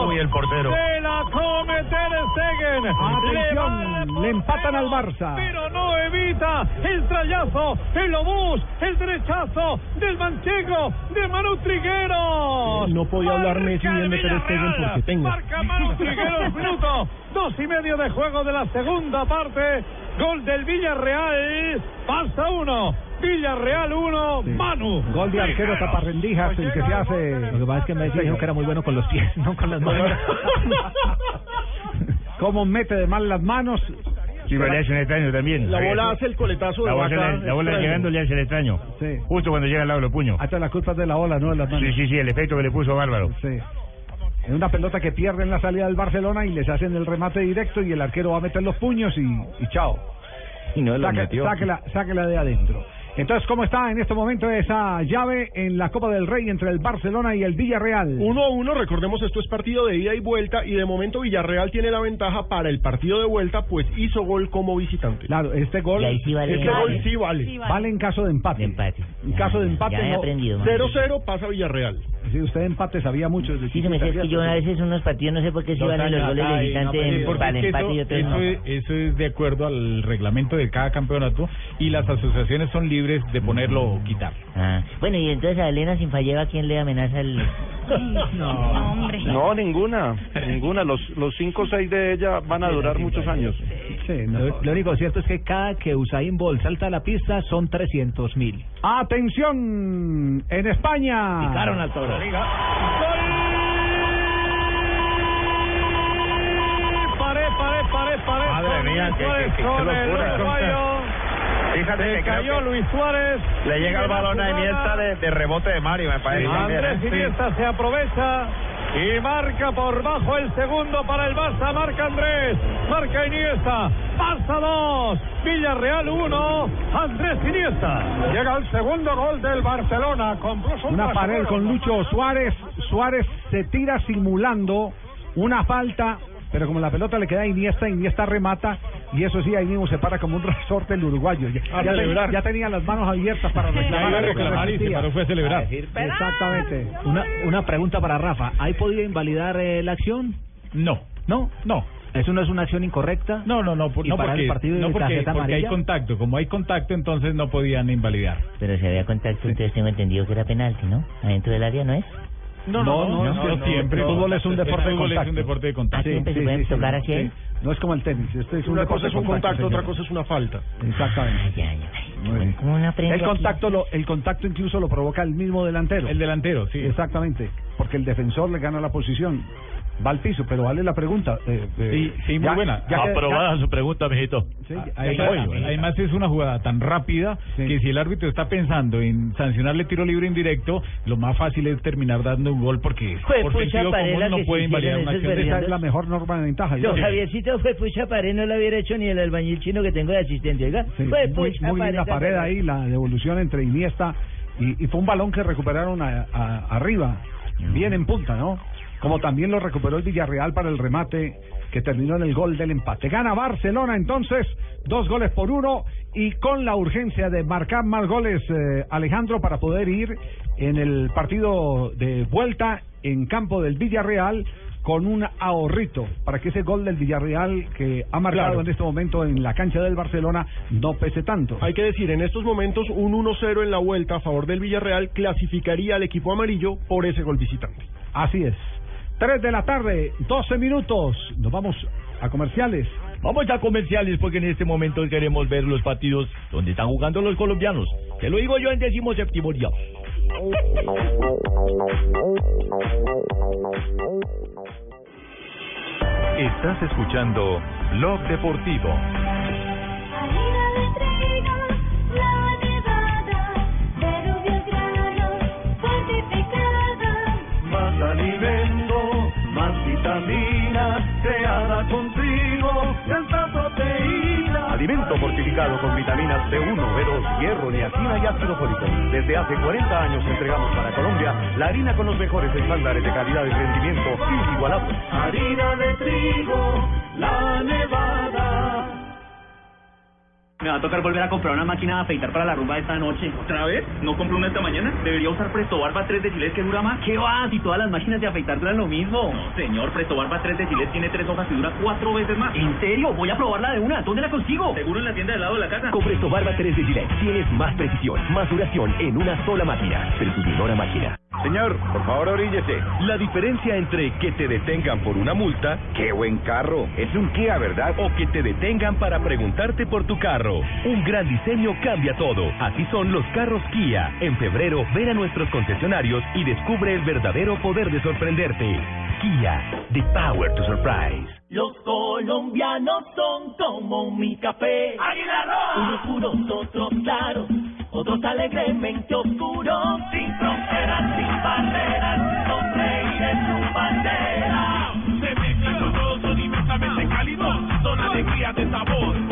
Uy, el portero. Se la come Ter Stegen. Atención, le empatan al Barça. Pero no evita el trayazo, el obús, el derechazo del manchego de Manu Trigueros. No podía hablar Messi bien de Ter Stegen porque tenga. Marca Manu Trigueros, minuto dos y medio de juego de la segunda parte. Gol del Villarreal. Barça 1, Villarreal 1, Manu. Gol de arquero taparrendijas, el que se hace. Lo que pasa es que Messi dijo que era muy bueno con los pies, no con las manos. Cómo mete de mal las manos. Sí, pero le hacen extraño también. La bola hace el coletazo de La bola, vaca, la, la bola extraño. llegando le hace el extraño. Justo cuando llega al lado de los puños. Hasta la culpa es de la ola, no de las manos. Sí, sí, sí, el efecto que le puso Bárbaro. Sí. Es una pelota que pierde en la salida del Barcelona y les hacen el remate directo y el arquero va a meter los puños y, y chao. Y no metió. sáquela, sáquela de adentro. Entonces, ¿cómo está en este momento esa llave en la Copa del Rey entre el Barcelona y el Villarreal? 1 a 1, recordemos, esto es partido de ida y vuelta y de momento Villarreal tiene la ventaja para el partido de vuelta, pues hizo gol como visitante. Claro, este gol, sí vale. este gol sí vale. vale en caso de empate. En caso de empate, ya he no. aprendido, man. 0-0 pasa Villarreal. Si usted empate sabía mucho. desde Sí, se me hace que yo a veces unos partidos no sé por qué si Dos valen los goles de y visitante para es empate y eso, otros eso no. es, eso es de acuerdo al reglamento de cada campeonato y las asociaciones son libres de ponerlo o quitar. Ah, bueno, y entonces a Elena Sinfalleva, ¿quién le amenaza el...? No, hombre. No, ninguna, ninguna. Los, los cinco o seis de ella van a durar muchos años. Lo, lo único cierto es que cada que Usain Bolt salta a la pista son 300 mil. Atención, en España. Picaron al toro. Paré, paré, paré, paré. Madre mía, qué- qué- qué el locura. Fíjate Se que cayó que Luis Suárez. Le llega el balón a Iniesta de, de rebote de Mario, me parece. Andrés ¿eh? Iniesta se aprovecha y marca por bajo el segundo para el Barça. Marca Andrés, marca Iniesta. Barça 2, Villarreal 1, Andrés Iniesta. Llega el segundo gol del Barcelona. Con Una pared con Lucho Suárez. Suárez se tira simulando una falta, pero como la pelota le queda a Iniesta, Iniesta remata y eso sí, ahí mismo se para como un resorte el uruguayo. Ya, A ya celebrar. ten- ya tenía las manos abiertas para reclamar. a reclamar y se paró, fue a celebrar. Exactamente. Una, una pregunta para Rafa. ¿Hay podido invalidar eh, la acción? No. ¿No? No. ¿Eso no es una acción incorrecta? No, no, no, por- ¿Y no para porque, el partido de no porque, tarjeta porque hay contacto. Como hay contacto, entonces no podían invalidar. Pero si había contacto, entonces tengo entendido que era penalti, ¿no? Adentro del área no es. No, no, no, no, siempre. El fútbol es un deporte de fútbol es contacto. un deporte de contacto. Tocar así. No es como el tenis, este es un Una deporte cosa es un contacto, otra cosa es una falta. Exactamente. ¿Cómo uno aprende El aquí? contacto, lo, el contacto incluso lo provoca el mismo delantero. El delantero, sí. Exactamente, porque el defensor le gana la posición. Va al piso, pero vale la pregunta. eh, eh, Sí, sí, muy ya- buena. ya Aprobada ya- su pregunta, mijito. Sí, además, ya- además es una jugada tan rápida que si el árbitro está pensando en sancionarle tiro libre indirecto, lo más fácil es terminar dando un gol porque Fue por sentido común no puede invalidar una acción esa. es la mejor norma de ventaja. Sí. Javiercito fue pucha pared, no lo hubiera hecho ni el albañil chino que tengo de asistente, oiga. Sí, fue muy, pucha muy la pared ahí, la devolución entre Iniesta y, y fue un balón que recuperaron a- a- arriba, bien en punta, ¿no? Como también lo recuperó el Villarreal para el remate que terminó en el gol del empate. Gana Barcelona entonces, dos goles por uno y con la urgencia de marcar más goles eh, Alejandro para poder ir en el partido de vuelta en campo del Villarreal con un ahorrito para que ese gol del Villarreal que ha marcado Claro. en este momento en la cancha del Barcelona no pese tanto. Hay que decir, en estos momentos un 1-0 en la vuelta a favor del Villarreal clasificaría al equipo amarillo por ese gol visitante. Así es. 3 de la tarde, 12 minutos. Nos vamos a comerciales. Vamos a comerciales porque en este momento queremos ver los partidos donde están jugando los colombianos. Te lo digo yo en décimo séptimo día. Estás escuchando Blog Deportivo. Vitamina, creada con trigo, tanta proteína. Alimento fortificado con vitaminas B1, B2, hierro, niacina y ácido fólico. Desde hace 40 años entregamos para Colombia la harina con los mejores estándares de calidad y rendimiento inigualables. Harina de trigo, la nevada. Me va a tocar volver a comprar una máquina de afeitar para la rumba de esta noche. ¿Otra vez? ¿No compró una esta mañana? ¿Debería usar Presto Barba 3 de Gillette que dura más? ¿Qué va? Si todas las máquinas de afeitar duran lo mismo. No, señor, Presto Barba 3 de Gillette tiene tres hojas y dura cuatro veces más. ¿En serio? Voy a probarla de una. ¿Dónde la consigo? Seguro en la tienda del lado de la casa. Con Presto Barba 3 de Gillette tienes más precisión, más duración en una sola máquina. Distribuidora máquina. Señor, por favor oríllese. La diferencia entre que te detengan por una multa, qué buen carro, es un Kia, ¿verdad? O que te detengan para preguntarte por tu carro. Un gran diseño cambia todo. Así son los carros Kia. En febrero, ven a nuestros concesionarios y descubre el verdadero poder de sorprenderte. Kia, the power to surprise. Los colombianos son como mi café. Unos puros, otros claros, otros alegremente oscuros. Sin fronteras, sin barreras, sonreír en su bandera. Se mezclan con todos, son inmensamente cálidos. Son alegría de sabor.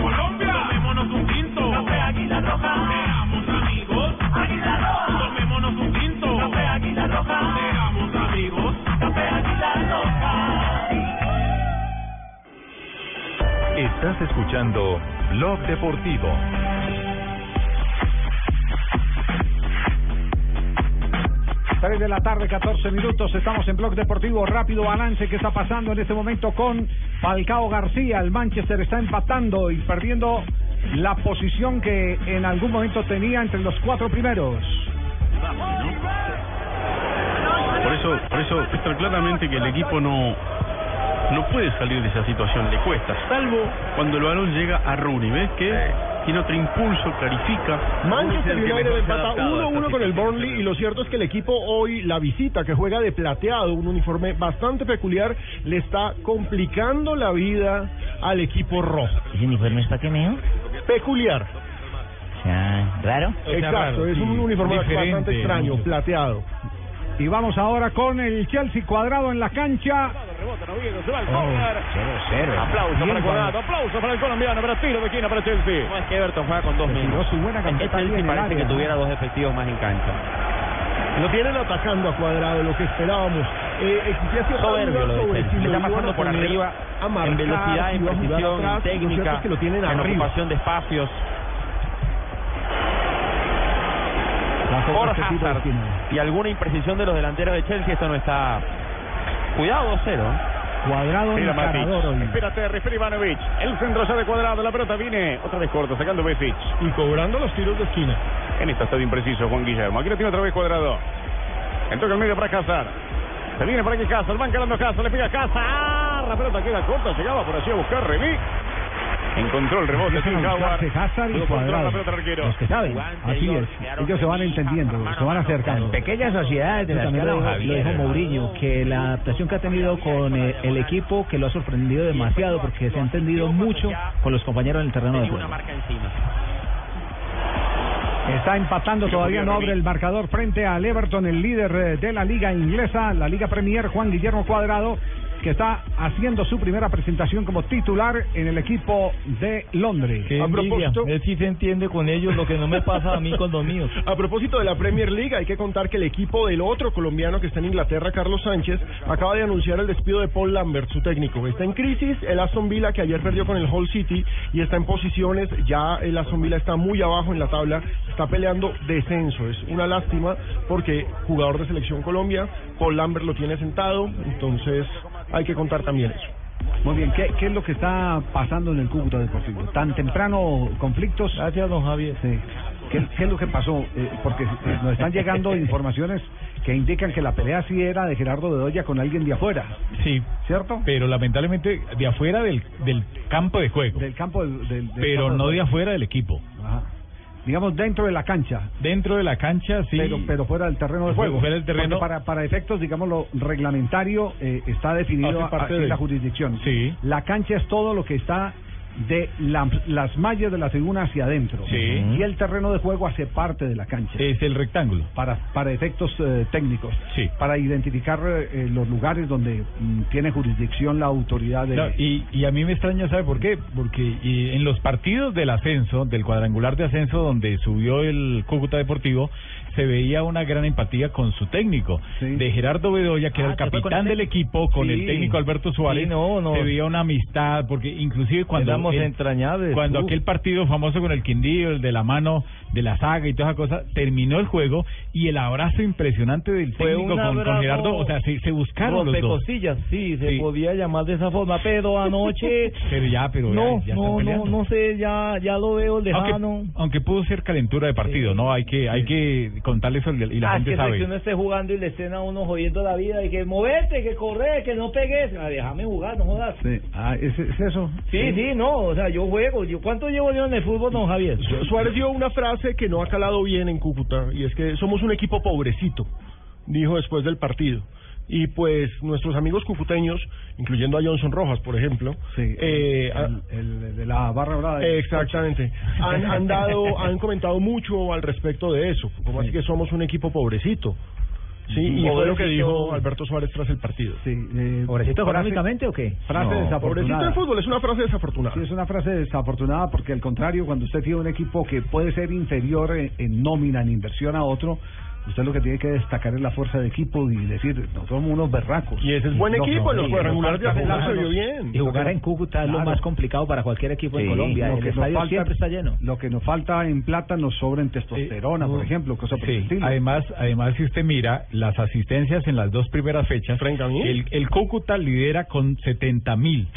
Tomémonos un tinto. Café Águila Roja. Seamos amigos. Águila Roja. Tomémonos un tinto. Café Águila Roja. Seamos amigos. Café Águila Roja. Estás escuchando Blog Deportivo. Tres de la tarde, 14 minutos. Estamos en Blog Deportivo. Rápido balance que está pasando en este momento con Falcao García. El Manchester está empatando y perdiendo la posición que en algún momento tenía entre los cuatro primeros. Por eso, por eso está claramente que el equipo no no puede salir de esa situación, le cuesta, salvo cuando el balón llega a Rooney, ¿ves que tiene otro impulso, clarifica. Manchester United empata adaptado a 1-1 esta con el. Burnley y lo cierto es que el equipo hoy, la visita que juega de plateado, un uniforme bastante peculiar, le está complicando la vida al equipo rojo. ¿Ese uniforme es para qué, mío? Peculiar. O sea, ¿raro? Exacto, es un uniforme bastante extraño, plateado. Y vamos ahora con el Chelsea cuadrado en la cancha. Se va el córner. Aplauso para Cuadrado, aplauso para el colombiano, pero tiro de esquina para Chelsea. No es que Everton juega con dos minutos. su buena ahí Chelsea el parece área. que tuviera dos efectivos más en cancha. Lo tienen atacando a cuadrado, lo que esperábamos. Eh, existía Soberbio lo de sobre si está pasando por arriba a marcar, en velocidad, en precisión, atrás. en Lo cierto técnica, es que lo tienen en arriba. ocupación de espacios. La Por Hazard y alguna imprecisión de los delanteros de Chelsea, esto no está... Cuidado, 2-0. Cuadrado Mira hoy. Espérate, refiere Ivanovic. El centro ya de cuadrado, la pelota viene otra vez corta, sacando Besic. Y cobrando los tiros de esquina. En esta está impreciso Juan Guillermo. Aquí lo tiene otra vez cuadrado. Entra el medio para Hazard. Se viene por aquí Hazard, van calando Hazard, le pega Hazard. La pelota queda corta, llegaba por allí a buscar Remy. Encontró el rebote sin Jaguar. La pelota el arquero. Los que saben. Así es. Ellos se van entendiendo, se van acercando. Pequeñas sociedades de la también lo lo dijo Mourinho, que la adaptación que ha tenido con eh, el equipo que lo ha sorprendido demasiado porque se ha entendido mucho con los compañeros en el terreno de juego. Está empatando, todavía no abre el marcador frente al Everton, el líder eh, de la liga inglesa, la Liga Premier, Juan Guillermo Cuadrado, que está haciendo su primera presentación como titular en el equipo de Londres. Qué envidia. Él sí se entiende con ellos lo que no me pasa a mí con los míos. A propósito de la Premier League, hay que contar que el equipo del otro colombiano que está en Inglaterra, Carlos Sánchez, acaba de anunciar el despido de Paul Lambert, su técnico. Está en crisis el Aston Villa, que ayer perdió con el Hull City y está en posiciones, ya el Aston Villa está muy abajo en la tabla, está peleando descenso. Es una lástima porque jugador de Selección Colombia, Paul Lambert lo tiene sentado, entonces hay que contar también eso. Muy bien, ¿qué, qué es lo que está pasando en el Cúcuta Deportivo? ¿Tan temprano conflictos? Gracias, don Javier. Sí. ¿Qué, qué es lo que pasó? Eh, porque eh, nos están llegando informaciones que indican que la pelea sí era de Gerardo Bedoya con alguien de afuera. Sí. ¿Cierto? Pero lamentablemente de afuera del, del campo de juego. Del campo del, del- del pero campo no de afuera del equipo. Ajá. Digamos dentro de la cancha. Dentro de la cancha, sí. Pero, pero fuera del terreno de juego. Fuera del terreno. Para, para efectos, digamos, lo reglamentario eh, está definido a- en la jurisdicción. Sí. La cancha es todo lo que está de la- las mallas de la tribuna hacia adentro. Sí. Y el terreno de juego hace parte de la cancha. Es el rectángulo. Para, para efectos eh, técnicos. Sí. Para identificar eh, los lugares donde mm, tiene jurisdicción la autoridad de... No, y, y a mí me extraña, ¿sabe por qué? Porque y en los partidos del ascenso, del cuadrangular de ascenso donde subió el Cúcuta Deportivo, se veía una gran empatía con su técnico. De Gerardo Bedoya, que era Ah, el ¿que fue con capitán el del equipo, con Sí. el técnico Alberto Suárez, Sí, no, no. se veía una amistad, porque inclusive cuando... Éramos el- entrañables, Cuando aquel partido famoso con el Quindío, el de la mano de la saga y toda esa cosa, terminó el juego y el abrazo impresionante del Fue técnico con, con Gerardo, o sea, se, se buscaron los dos. Rompecosillas, sí, se Sí. podía llamar de esa forma, pero anoche... Pero ya, pero no, ya, ya no, no, no sé, ya, ya lo veo lejano. Aunque, aunque pudo ser calentura de partido, ¿no? Hay que hay que contarle eso y la Ah, gente que sabe. si uno esté jugando y le estén a uno jodiendo la vida y que moverte, que correr, que no pegues, ah, déjame jugar, no jodas. Sí. Ah, ¿es, es eso? Sí, sí, no, o sea, yo juego. Yo, ¿Cuánto llevo yo en el fútbol, don Javier? Su- Suárez dio una frase que no ha calado bien en Cúcuta y es que somos un equipo pobrecito, dijo después del partido. Y pues nuestros amigos cucuteños, incluyendo a Johnson Rojas, por ejemplo, eh, el, el de la barra brava. Exactamente. Han, han dado, han comentado mucho al respecto de eso. Como así que somos un equipo pobrecito. Sí, y fue lo que dijo Alberto Suárez tras el partido. Sí, eh, ¿Pobrecito frase- económicamente o qué? Frase No, desafortunada. pobrecito en fútbol, es una frase desafortunada. Sí, es una frase desafortunada porque al contrario, cuando usted tiene un equipo que puede ser inferior en, en nómina, en inversión a otro, usted lo que tiene que destacar es la fuerza de equipo y decir, no somos unos berracos. Y ese es buen No, equipo, no, en los de se jugarnos- bien. Y jugar en Cúcuta es lo más complicado para cualquier equipo Sí, en Colombia. lo El que nos estadio falta- siempre está lleno. Lo que nos falta en plata nos sobra en testosterona, por ejemplo, cosa por el estilo. además, además si usted mira las asistencias en las dos primeras fechas, el, el Cúcuta lidera con 70 mil.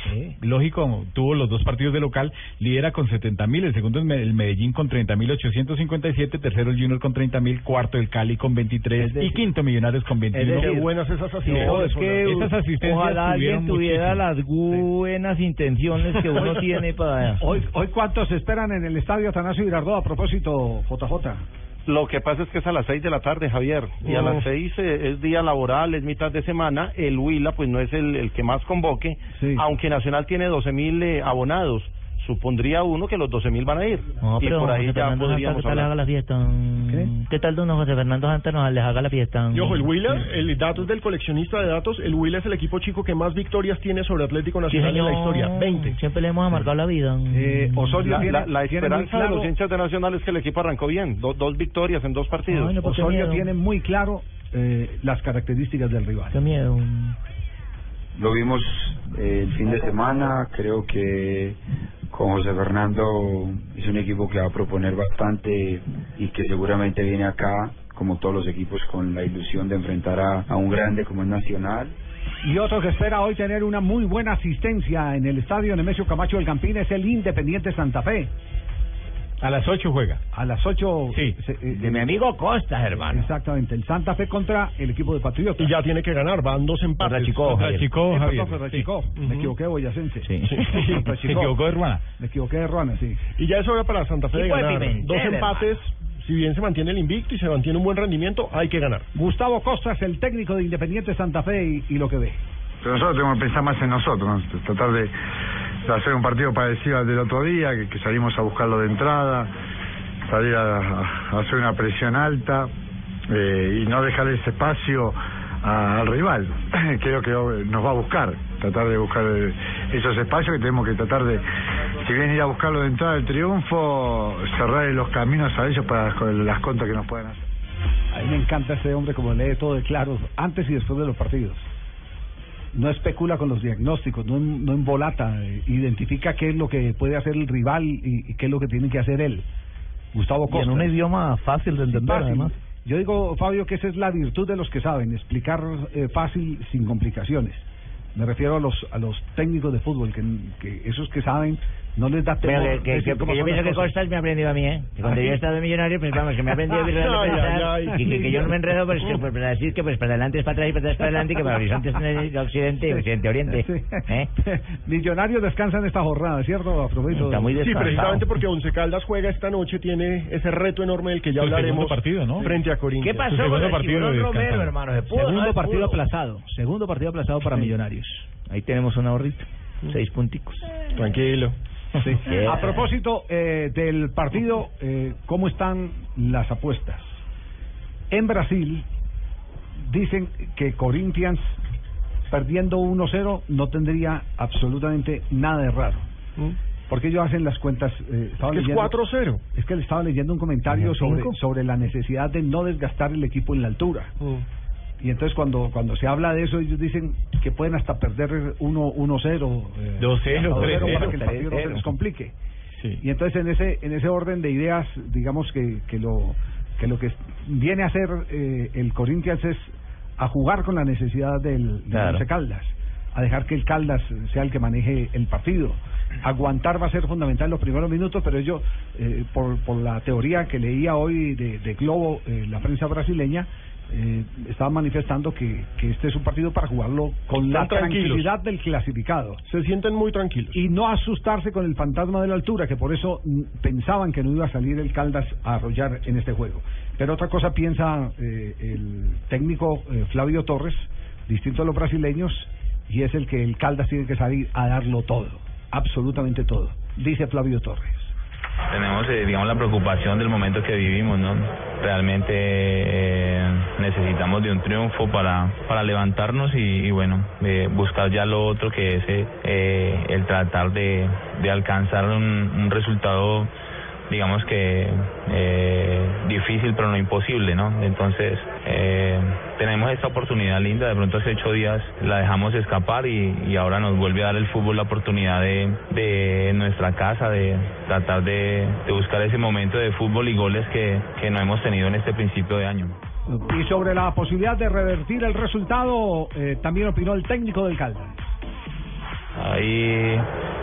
Lógico, tuvo los dos partidos de local, lidera con 70 mil. El segundo es el Medellín con 30 mil 857, tercero el Junior con 30 mil, cuarto el Cali con 23 y quinto Millonarios con 21. decir, Qué buenas esas No, asistencias. es que Esas asistencias ojalá alguien tuviera muchísimo. las buenas intenciones que uno tiene para... Hoy, hoy ¿cuántos esperan en el estadio Atanasio Girardot a propósito, JJ? Lo que pasa es que es a las seis de la tarde, Javier, y a las seis eh, es día laboral, es mitad de semana. El Huila, pues no es el, el que más convoque, aunque Nacional tiene 12 mil eh, abonados. Supondría uno que los 12 mil van a ir. No, y pero por ahí José ya Fernando Santa, podríamos ¿qué tal haga la fiesta? ¿Qué? tal de uno José Fernando Santa nos les haga la fiesta? Y ojo, el Huila, el datos del coleccionista de datos, el Huila es el equipo chico que más victorias tiene sobre Atlético Sí, Nacional en la historia, 20. Siempre le hemos amargado la vida. Eh, Osorio la, tiene- la- la tiene muy esperanza de los hinchas de Nacional es que el equipo arrancó bien, do- dos victorias en dos partidos. Osorio tiene muy claro eh, las características del rival. Qué miedo. Lo vimos eh, el fin de semana, creo que con José Fernando es un equipo que va a proponer bastante y que seguramente viene acá, como todos los equipos, con la ilusión de enfrentar a, un grande como es Nacional. Y otro que espera hoy tener una muy buena asistencia en el estadio Nemesio Camacho del Campín es el Independiente Santa Fe. A las 8 juega. A las 8. Sí. De mi amigo Costa, hermano. Exactamente. El Santa Fe contra el equipo de Patriotas. Y ya tiene que ganar, van dos empates. Contra. Chico, Eh, Javier. Sí. Me equivoqué, boyacense. Sí. Ferrachicó. Se equivocó de Ruana. Me equivoqué de Ruana, sí. Y ya es hora para Santa Fe de de ganar. Pimentel, Dos empates, si bien se mantiene el invicto y se mantiene un buen rendimiento, hay que ganar. Gustavo Costa es el técnico de Independiente Santa Fe y, y lo que ve. Pero nosotros tenemos que pensar más en nosotros, ¿no? tratar de, de hacer un partido parecido al del otro día, que, salimos a buscarlo de entrada, salir a, hacer una presión alta eh, y no dejar ese espacio al rival. Creo que nos va a buscar, tratar de buscar eh, esos espacios que tenemos que tratar de, si bien ir a buscarlo de entrada del triunfo, cerrar los caminos a ellos para las contras que nos puedan hacer. A mí me encanta este hombre como lee todo de claro antes y después de los partidos. No especula con los diagnósticos, no, no embolata, eh, identifica qué es lo que puede hacer el rival y, y qué es lo que tiene que hacer él. Gustavo Y Costa. en un idioma fácil de entender, fácil. además. Yo digo, Fabio, que esa es la virtud de los que saben, explicar eh, fácil sin complicaciones. Me refiero a los a los técnicos de fútbol, que, que esos que saben no les da temor. Pero que, que, que- yo pienso que. Costas me ha aprendido a mí, ¿eh? Que cuando ¿Ah, yo he estado de millonario, pues vamos, que me ha aprendido ay, ay. y que, que yo no me enredo, pues, que, pues, para decir que pues para adelante es para atrás y para atrás es para adelante, y que para horizonte es en el occidente y occidente oriente. ¿eh? Millonarios descansan esta jornada, ¿cierto? Aprovecho. Está muy Sí, precisamente porque Once Caldas juega esta noche, tiene ese reto enorme del que ya hablaremos partido, ¿no? frente a Corinthians. ¿Qué pasó con segundo el partido Romero, hermano? ¿Se pudo? ¿No Segundo se partido aplazado. Segundo partido aplazado para Millonarios. Ahí tenemos un ahorrito. Seis punticos. Tranquilo. Sí. A propósito eh, del partido, eh, ¿cómo están las apuestas? En Brasil dicen que Corinthians perdiendo 1-0 no tendría absolutamente nada de raro. Porque ellos hacen las cuentas. eh, estaba Mm. Es que es leyendo- 4-0. Es que le estaba leyendo un comentario sobre, sobre la necesidad de no desgastar el equipo en la altura. Y entonces cuando cuando se habla de eso, ellos dicen que pueden hasta perder 1 1-0, eh, 2-0, hasta 2-0 para 3-0, que el partido no se les complique. Sí. Y entonces en ese en ese orden de ideas, digamos que, que lo que lo que viene a hacer eh, el Corinthians es a jugar con la necesidad del, Claro. Once Caldas, a dejar que el Caldas sea el que maneje el partido. Aguantar va a ser fundamental en los primeros minutos, pero yo, eh, por, por la teoría que leía hoy de, de Globo, eh, la prensa brasileña, eh, estaba manifestando que, que este es un partido para jugarlo con la Están tranquilidad del clasificado. Se sienten muy tranquilos. Y no asustarse con el fantasma de la altura, que por eso mm, pensaban que no iba a salir el Caldas a arrollar en este juego. Pero otra cosa piensa eh, el técnico eh, Flavio Torres, distinto a los brasileños, y es el que el Caldas tiene que salir a darlo todo, absolutamente todo, dice Flavio Torres. Tenemos eh, digamos la preocupación del momento que vivimos no realmente eh, necesitamos de un triunfo para para levantarnos y, y bueno eh, buscar ya lo otro que es eh, eh, el tratar de, de alcanzar un, un resultado digamos que eh, difícil pero no imposible no entonces eh, tenemos esta oportunidad linda de pronto hace ocho días la dejamos escapar y, y ahora nos vuelve a dar el fútbol la oportunidad de, de nuestra casa de tratar de, buscar ese momento de fútbol y goles que, que no hemos tenido en este principio de año Y sobre la posibilidad de revertir el resultado, eh, también opinó el técnico del Caldas. Hay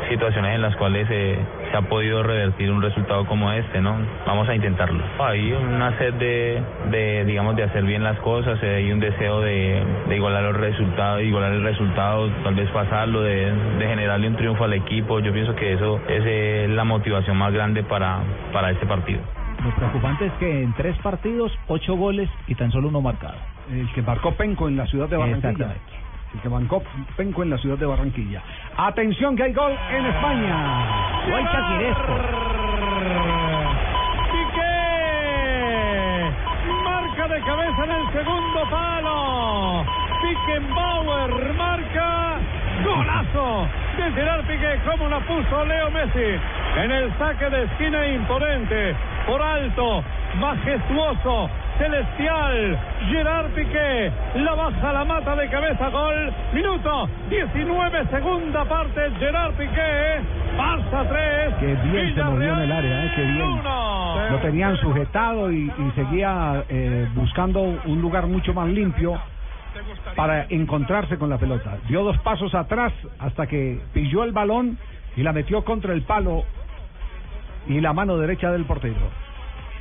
situaciones en las cuales eh, se ha podido revertir un resultado como este, ¿no? Vamos a intentarlo. Hay una sed de, de digamos, de hacer bien las cosas, eh, hay un deseo de, de igualar los resultados, igualar el resultado, tal vez pasarlo, de, de generarle un triunfo al equipo. Yo pienso que eso es eh, la motivación más grande para, para este partido. Lo preocupante es que en tres partidos, ocho goles y tan solo uno marcado. El que marcó Penco en la ciudad de Barranquilla. Marcó Penco en la ciudad de Barranquilla. Atención que hay gol en España. Gol chaquiresco. Piqué. Marca de cabeza en el segundo palo. Beckenbauer marca. Golazo de Gerard Piqué. Como la puso Leo Messi. En el saque de esquina imponente. Por alto. Majestuoso. Celestial. Gerard Piqué. La baja la mata de cabeza. Gol. Minuto 19. Segunda parte. Gerard Piqué. Barça 3. Qué bien se movió en el área, ¿eh? qué bien. uno. Lo tenían sujetado y, y seguía eh, buscando un lugar mucho más limpio para encontrarse con la pelota. Dio dos pasos atrás hasta que pilló el balón y la metió contra el palo y la mano derecha del portero.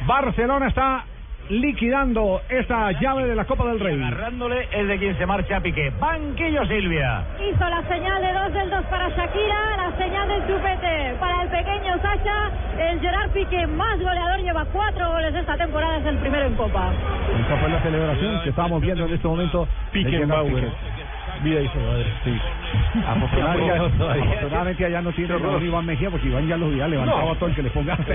Barcelona está liquidando esta llave de la Copa del Rey. Agarrándole el de quien se marcha a Piqué. Banquillo Silvia. Hizo la señal de dos del dos para Shakira, la señal del chupete para el pequeño Sacha. El Gerard Piqué, más goleador, lleva cuatro goles esta temporada, es el primero en Copa. Esta fue la celebración que estamos viendo en este momento. Piqué. Vida y su madre. Sí. Afortunadamente, allá no tiene razón Iván Mejía porque Iván ya los había levantado No. a todo el que le ponga.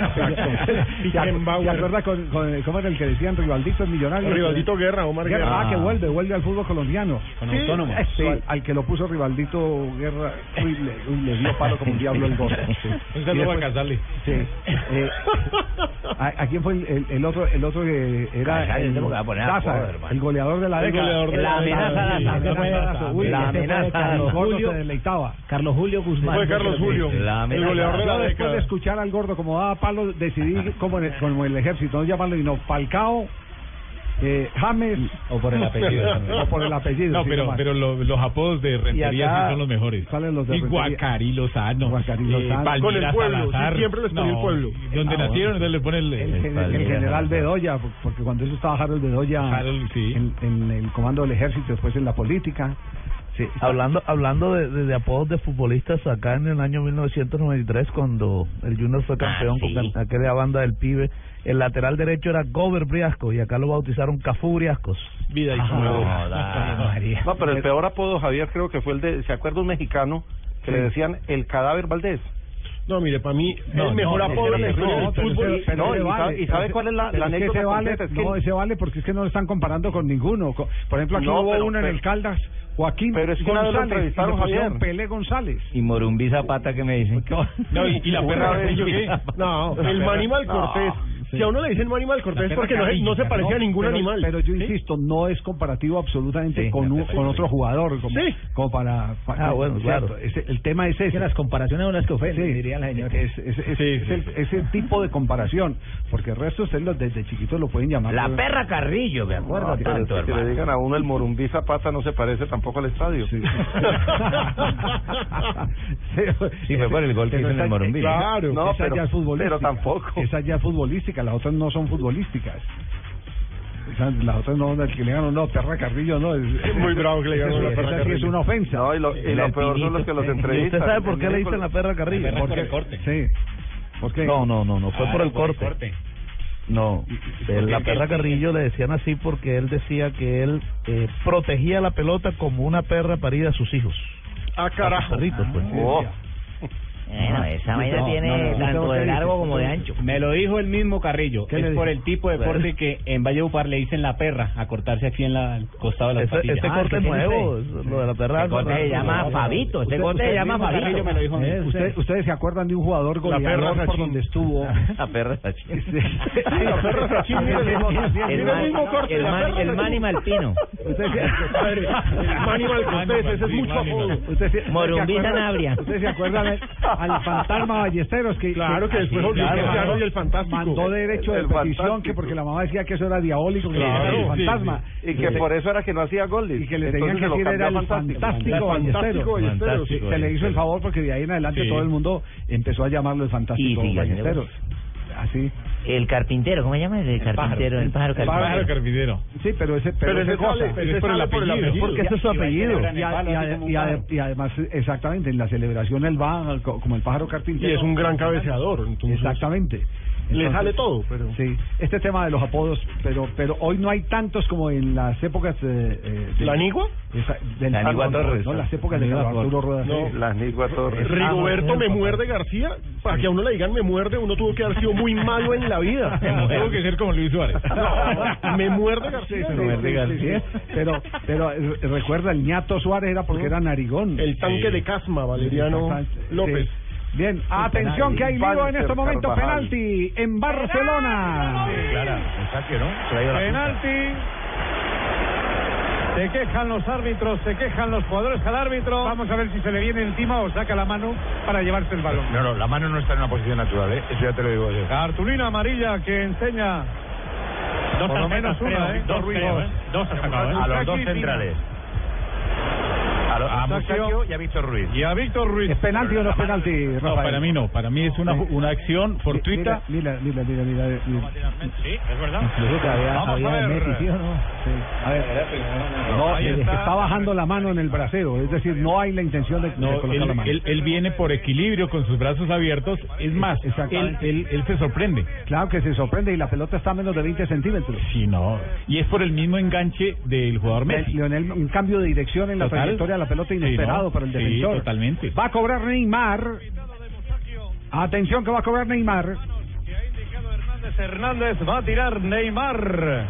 ¿Te Pickenbauer. acuerdas con, con- cómo era el que decían Rivaldito el millonario? Rivaldito Guerra, Omar Guerra. Ah, que vuelve, vuelve al fútbol colombiano. Con Autónomo. Sí, al que lo puso Rivaldito Guerra, uy, le, uy, le dio palo como un diablo el gol. Un saludo a Casale. Sí. Eh, ¿a, a quién fue el, el- el otro el otro que era Casale, el, el goleador de la El década? goleador de la La amenaza uy, la amenaza Carlos. Julio Julio- se deleitaba. Carlos Julio Guzmán. Fue Carlos Julio. La El amenaza. goleador de Yo la después década. de escuchar al gordo como daba palo, decidí como, en el, como el ejército, no llamarlo sino Falcao, eh, James O por el apellido. o por el apellido. No, sí, pero, pero lo- los apodos de Rentería acá sí son los mejores. salen los de y. Guacari Lozano. Guacari Lozano. Palmira Con el pueblo, sí, siempre les ponía el pueblo. Donde Ah, nacieron, entonces le pone el... el, gen- el general Bedoya, porque cuando eso estaba Harold Bedoya Harold, sí. en, en el comando del ejército, después en la política. Sí, Hablando hablando de, de- de apodos de futbolistas, acá en el año 1993, cuando el Junior fue campeón Ah, sí. con aquella banda del pibe, el lateral derecho era Gober Briasco y acá lo bautizaron Cafú Briascos. Vida y su Ajá. madre. No, pero el peor apodo, Javier, creo que fue el de, ¿se acuerda un mexicano que le decían el cadáver Valdés? No, mire, para mí, No, el mejor no, apodo de la historia no, del pero fútbol. pero no, y vale, sabe- y sabe cuál es la- la es que anécdota ese vale, es que- No, ese vale porque es que no lo están comparando con ninguno. Por ejemplo, aquí No, hubo pero- uno en pero- el Caldas, Joaquín pero es que una vez lo González, Javier. Pelé González. Y Morumbí Zapata, ¿qué me dicen? No, y, y la perra Una vez- Carrillo, ¿qué? No, el Manimal Cortés. Si a uno le dicen Manimal Cortés es porque no, se- no se parecía a ningún pero, animal. Pero yo insisto, no es comparativo absolutamente Sí, con, un- sí. con otro jugador. Como, Sí. como para, para- Ah, bueno, claro. El tema es ese. Que las comparaciones son las que ofenden, Sí, diría la señora. Es, es- es- es el- ese tipo de comparación, porque el resto ustedes lo- desde chiquitos lo pueden llamar. La perra Carrillo, me acuerdo No, pero tanto, es que le digan a uno el Morumbí Zapata no se parece tampoco al estadio. Sí. Sí, fue por el gol que hizo en el Morumbí. Claro, No, esa pero- ya es futbolística. pero tampoco. Esa ya es las otras no son futbolísticas. Las otras no, el que le ganan, no, perra Carrillo, no. Es, Es muy bravo que le la esa perra sí es Carrillo. una ofensa. No, y lo, y lo peor son los que los ¿Y entrevistan. usted sabe por qué El le dicen la perra Carrillo? perra por Porque- el corte. Sí. ¿Por qué? No, no, no, no fue Ah, por el corte. No, la perra Carrillo le decían así porque él decía que él eh, protegía la pelota como una perra parida a sus hijos. Ah, A sus carajo. perritos, pues. Oh. Bueno, esa vaina No, tiene no, no, tanto de largo como de ancho. Me lo dijo el mismo Carrillo. ¿Qué le Es por el tipo de deporte que en Valledupar le dicen la perra, a cortarse aquí en la, al costado de las patillas. este Ah, corte ¿qué tiene nuevo, usted? lo de la perra. Este corte se llama Fabito, este Usted- corte se llama mismo, Fabito. Carrillo me lo dijo a mí. Eh, usted- ¿Ustedes se acuerdan de un jugador La perra goleador por Sachin. donde estuvo? La perra Sí. La perra Sachin, El, mismo corte. el, la man, perra el Sachin. Manny Malpino. El Cortés, ese es mucho apodo. Usted se- Morumbí ¿se acuerdan- Sanabria. ¿Ustedes se acuerdan al- fantasma Ballesteros? Que, Claro que después volvió claro, Cristiano y el fantástico. Mandó derecho de El petición fantástico. que porque la mamá decía que eso era diabólico, que Claro, era el sí, fantasma. Y que por eso era que no hacía goles. Y que le tenían que decir era el fantástico, fantástico. Fantástico Ballesteros. Se le hizo el favor porque de ahí en adelante todo el mundo empezó a llamarlo el fantástico Ballesteros. Así. El carpintero, ¿cómo se llama? El, carpintero, el pájaro El pájaro carpintero. Sí, pero ese pero, Pero ese cosa. sale, Pero es por el el apellido. apellido. Porque ese es su apellido. Y, a- y y y además, exactamente, en la celebración él va co- como el pájaro Y carpintero. es un gran cabeceador. Entonces, Exactamente. Le sale todo, pero... Sí, este tema de los apodos, pero pero hoy no hay tantos como en las épocas eh, eh, de, ¿La Nigua? esa- del La Nigua Torres. No, las épocas de La Arturo Rueda. No. sí. Las Nigua Torres. Rigoberto me muerde García, para que a uno le digan me muerde, uno tuvo que haber sido muy malo en la vida. Tengo que ser como Luis Suárez. No, me muerde García. Sí, sí, sí, sí. Pero, pero eh, recuerda, el ñato Suárez era porque era narigón. El tanque de Casma, Valeriano. López. Bien, atención que hay lío en este momento, Carvajal. penalti en Barcelona. Clara, el saque, ¿no? Se la ha ido la punta. Penalti. Se quejan los árbitros, se quejan los jugadores al árbitro. Vamos a ver si se le viene encima o saca la mano para llevarse el balón. No, no, la mano no está en una posición natural, ¿eh? Eso ya te lo digo yo. Cartulina amarilla que enseña Dos por lo menos una, creo, ¿eh? Dos, creo, ¿eh? Dos. A los dos centrales. A, a Mustaquio y a Víctor Ruiz. Y a Víctor Ruiz. ¿Es penalti o no es penalti, No, Rafael? para mí no. Para mí es una, una acción fortuita. Mira, mira, mira, mira. mira. Sí, es verdad. Incluso que había- Vamos había a de ver. Messi, ¿sí o no? A ver, no, Ahí está. bajando la mano en el brasero, es decir, no hay la intención de, de No, colocar él, la mano. él- él viene por equilibrio con sus brazos abiertos. Es más, él, él, él se sorprende. Claro que se sorprende y la pelota está a menos de 20 centímetros. Sí, no. Y es por el mismo enganche del jugador Messi. Lionel, un cambio de dirección en la Total. trayectoria de la pelota inesperado Sí, ¿no? para el Sí, defensor. totalmente. Va a cobrar Neymar. Atención que va a cobrar Neymar. Hernández Hernández va a tirar Neymar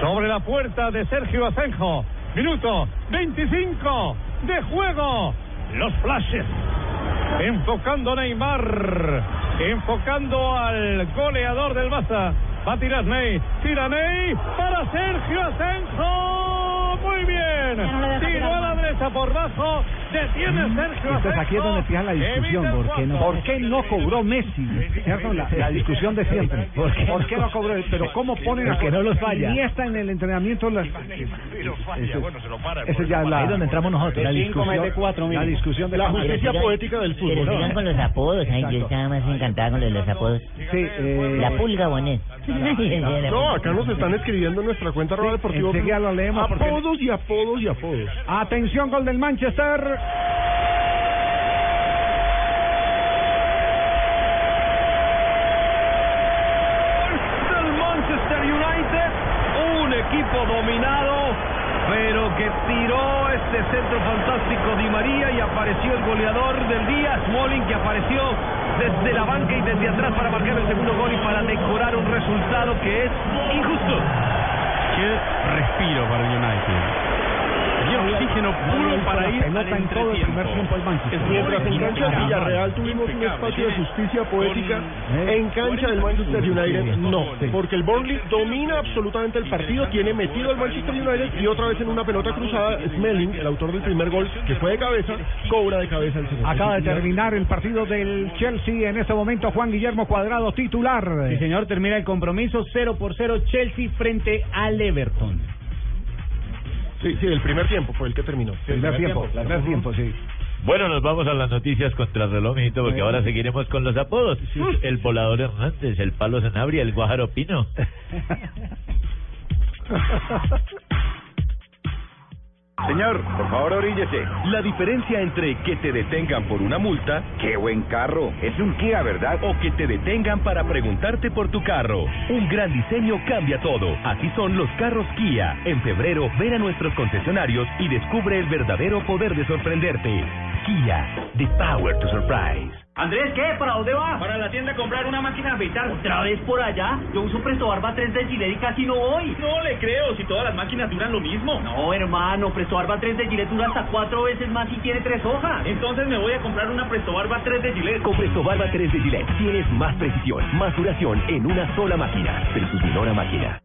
sobre la puerta de Sergio Asenjo. Minuto 25 de juego. Los flashes. Enfocando Neymar. Enfocando al goleador del Barça. Va a tirar Ney. Tira Ney para Sergio Asenjo. Muy bien. Tiró a la derecha por bajo. Detiene Sergio Entonces aquí es donde empieza la discusión. ¿Por qué no. ¿Por qué no cobró Messi? ¿Cierto? La, la discusión de siempre. ¿Por qué, no cobró? Pero ¿cómo ponen a Porque no los falla. Iniesta en el entrenamiento? La, Pero falla, Eso- bueno, se lo para. eso ya la, Ahí es donde entramos nosotros. La discusión, cuatro, la discusión de La justicia poética del Pero fútbol. sigan con los apodos. Ay, yo estaba más encantada con los apodos. Sí, eh, La pulga Bonet. No, acá nos están escribiendo en nuestra cuenta arroba deportivo. enseguida lo leemos Apodos y apodos y apodos. Atención, gol del Manchester. Manchester United, un equipo dominado, pero que tiró este centro fantástico Di María y apareció el goleador del día, Smalling, que apareció desde la banca y desde atrás para marcar el segundo gol y para decorar un resultado que es injusto. Qué respiro para el United. Y oxígeno puro para ir al entretiempo. Mientras en cancha Villarreal tuvimos un espacio de justicia poética, en cancha del Manchester United no, porque el Burnley domina absolutamente el partido, tiene metido al Manchester United y otra vez en una pelota cruzada, Smelling, el autor del primer gol, que fue de cabeza, cobra de cabeza el segundo. Acaba de terminar el partido del Chelsea. En este momento, Juan Guillermo Cuadrado, titular. Sí, señor, termina el compromiso 0 por 0 Chelsea frente al Everton. Sí, sí, el primer tiempo fue el que terminó. Primer tiempo, primer tiempo, sí. Bueno, nos vamos a las noticias contra el reloj, mijito, porque ahora seguiremos con los apodos. El volador Hernández, el palo Sanabria, el guajaro Pino. Señor, por favor oríllese. La diferencia entre que te detengan por una multa, qué buen carro, es un Kia, ¿verdad? O que te detengan para preguntarte por tu carro. Un gran diseño cambia todo. Así son los carros Kia. En febrero, ven a nuestros concesionarios y descubre el verdadero poder de sorprenderte. Kia, the power to surprise. Andrés, ¿qué? ¿Para dónde va? Para la tienda a comprar una máquina de afeitar. ¿Otra vez por allá? Yo uso Presto Barba 3 de Gillette y casi no voy. No le creo, si todas las máquinas duran lo mismo. No, hermano, Presto Barba 3 de Gillette dura hasta cuatro veces más y tiene tres hojas. Entonces me voy a comprar una Presto Barba 3 de Gillette. Con Presto Barba 3 de Gillette tienes más precisión, más duración en una sola máquina. Versus Minora Máquina.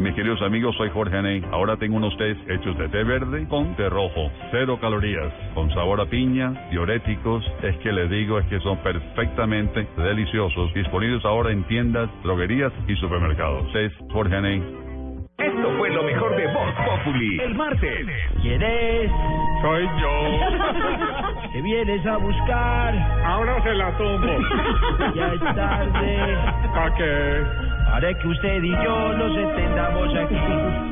Mis queridos amigos, soy Jorge Aney. Ahora tengo unos test hechos de té verde con té rojo. Cero calorías, con sabor a piña, diuréticos. Es que les digo, es que son perfectamente deliciosos. Disponibles ahora en tiendas, droguerías y supermercados. Test Jorge Aney. Esto fue lo mejor de Voz Populi. El martes. ¿Quieres? Soy yo. ¿Te vienes a buscar? Ahora se la tumbo. Ya es tarde. ¿Para qué? Para que usted y yo nos entendamos aquí.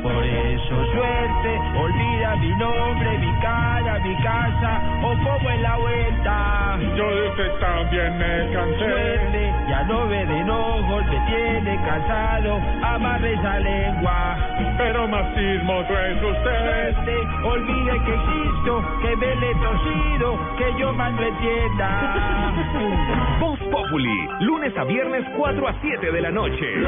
Por eso suerte, olvida mi nombre, mi cara, mi casa, o como en la vuelta. Yo de usted también me cansé. Suerte, ya no ve de ojos, me tiene cansado, amarre esa lengua. Pero más chismoso es usted. Suerte, olvide que existo, que me le he torcido, que yo más no entienda. Voz Populi. Lunes a viernes 4 a 7 de la noche.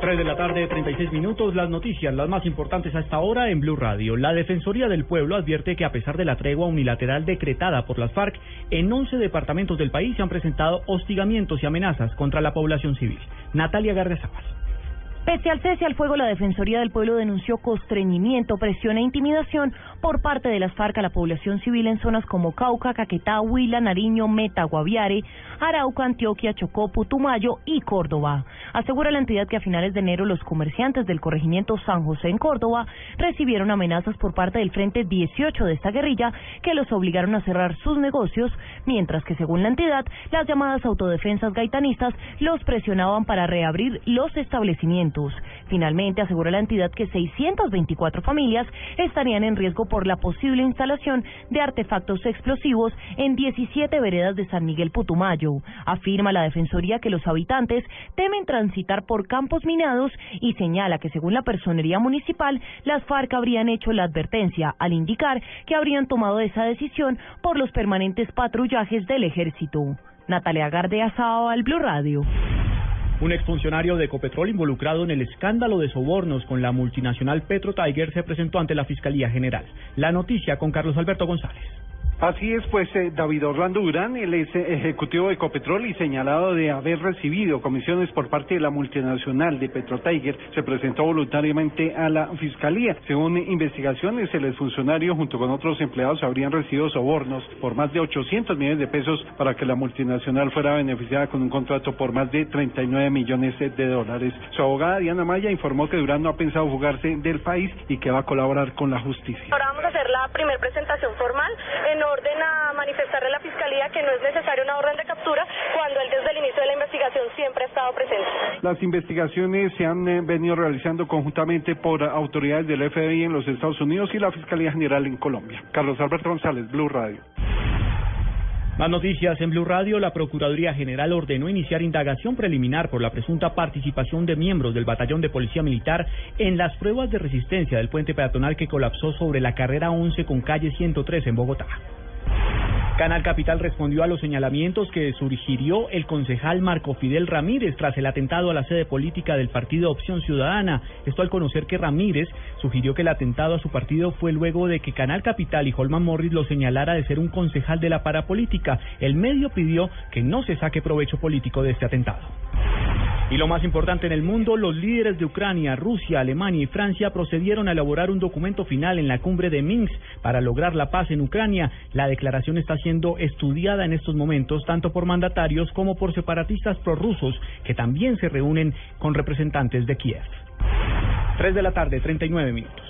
3 de la tarde, 36 minutos. Las noticias, las más importantes hasta ahora en Blue Radio. La Defensoría del Pueblo advierte que a pesar de la tregua unilateral decretada por las FARC, en 11 departamentos del país se han presentado hostigamientos y amenazas contra la población civil. Natalia Gardezábal. Pese al cese al fuego, la Defensoría del Pueblo denunció constreñimiento, presión e intimidación por parte de las FARC a la población civil en zonas como Cauca, Caquetá, Huila, Nariño, Meta, Guaviare, Arauca, Antioquia, Chocó, Putumayo y Córdoba. Asegura la entidad que a finales de enero los comerciantes del corregimiento San José en Córdoba recibieron amenazas por parte del Frente 18 de esta guerrilla que los obligaron a cerrar sus negocios, mientras que según la entidad, las llamadas autodefensas gaitanistas los presionaban para reabrir los establecimientos. Finalmente, asegura la entidad que 624 familias estarían en riesgo por la posible instalación de artefactos explosivos en 17 veredas de San Miguel Putumayo. Afirma la Defensoría que los habitantes temen transitar por campos minados y señala que según la personería municipal, las FARC habrían hecho la advertencia al indicar que habrían tomado esa decisión por los permanentes patrullajes del ejército. Natalia Gardea al Blue Radio. Un exfuncionario de Ecopetrol involucrado en el escándalo de sobornos con la multinacional Petro Tiger se presentó ante la Fiscalía General. La noticia con Carlos Alberto González. Así es, pues eh, David Orlando Durán, el ex ejecutivo de Ecopetrol y señalado de haber recibido comisiones por parte de la multinacional de Petro Tiger, se presentó voluntariamente a la fiscalía. Según investigaciones, el exfuncionario junto con otros empleados habrían recibido sobornos por más de 800 millones de pesos para que la multinacional fuera beneficiada con un contrato por más de 39 millones de dólares. Su abogada Diana Maya informó que Durán no ha pensado fugarse del país y que va a colaborar con la justicia. Ahora vamos a hacer la primera presentación formal en orden a manifestarle a la Fiscalía que no es necesaria una orden de captura cuando él desde el inicio de la investigación siempre ha estado presente. Las investigaciones se han eh, venido realizando conjuntamente por autoridades del FBI en los Estados Unidos y la Fiscalía General en Colombia. Carlos Alberto González, Blue Radio. Más noticias en Blue Radio. La Procuraduría General ordenó iniciar indagación preliminar por la presunta participación de miembros del Batallón de Policía Militar en las pruebas de resistencia del puente peatonal que colapsó sobre la carrera 11 con calle 103 en Bogotá. Canal Capital respondió a los señalamientos que sugirió el concejal Marco Fidel Ramírez tras el atentado a la sede política del partido Opción Ciudadana. Esto al conocer que Ramírez sugirió que el atentado a su partido fue luego de que Canal Capital y Holman Morris lo señalara de ser un concejal de la parapolítica. El medio pidió que no se saque provecho político de este atentado. Y lo más importante en el mundo, los líderes de Ucrania, Rusia, Alemania y Francia procedieron a elaborar un documento final en la cumbre de Minsk para lograr la paz en Ucrania. La declaración está siendo estudiada en estos momentos tanto por mandatarios como por separatistas prorrusos que también se reúnen con representantes de Kiev. 3 de la tarde, 39 minutos.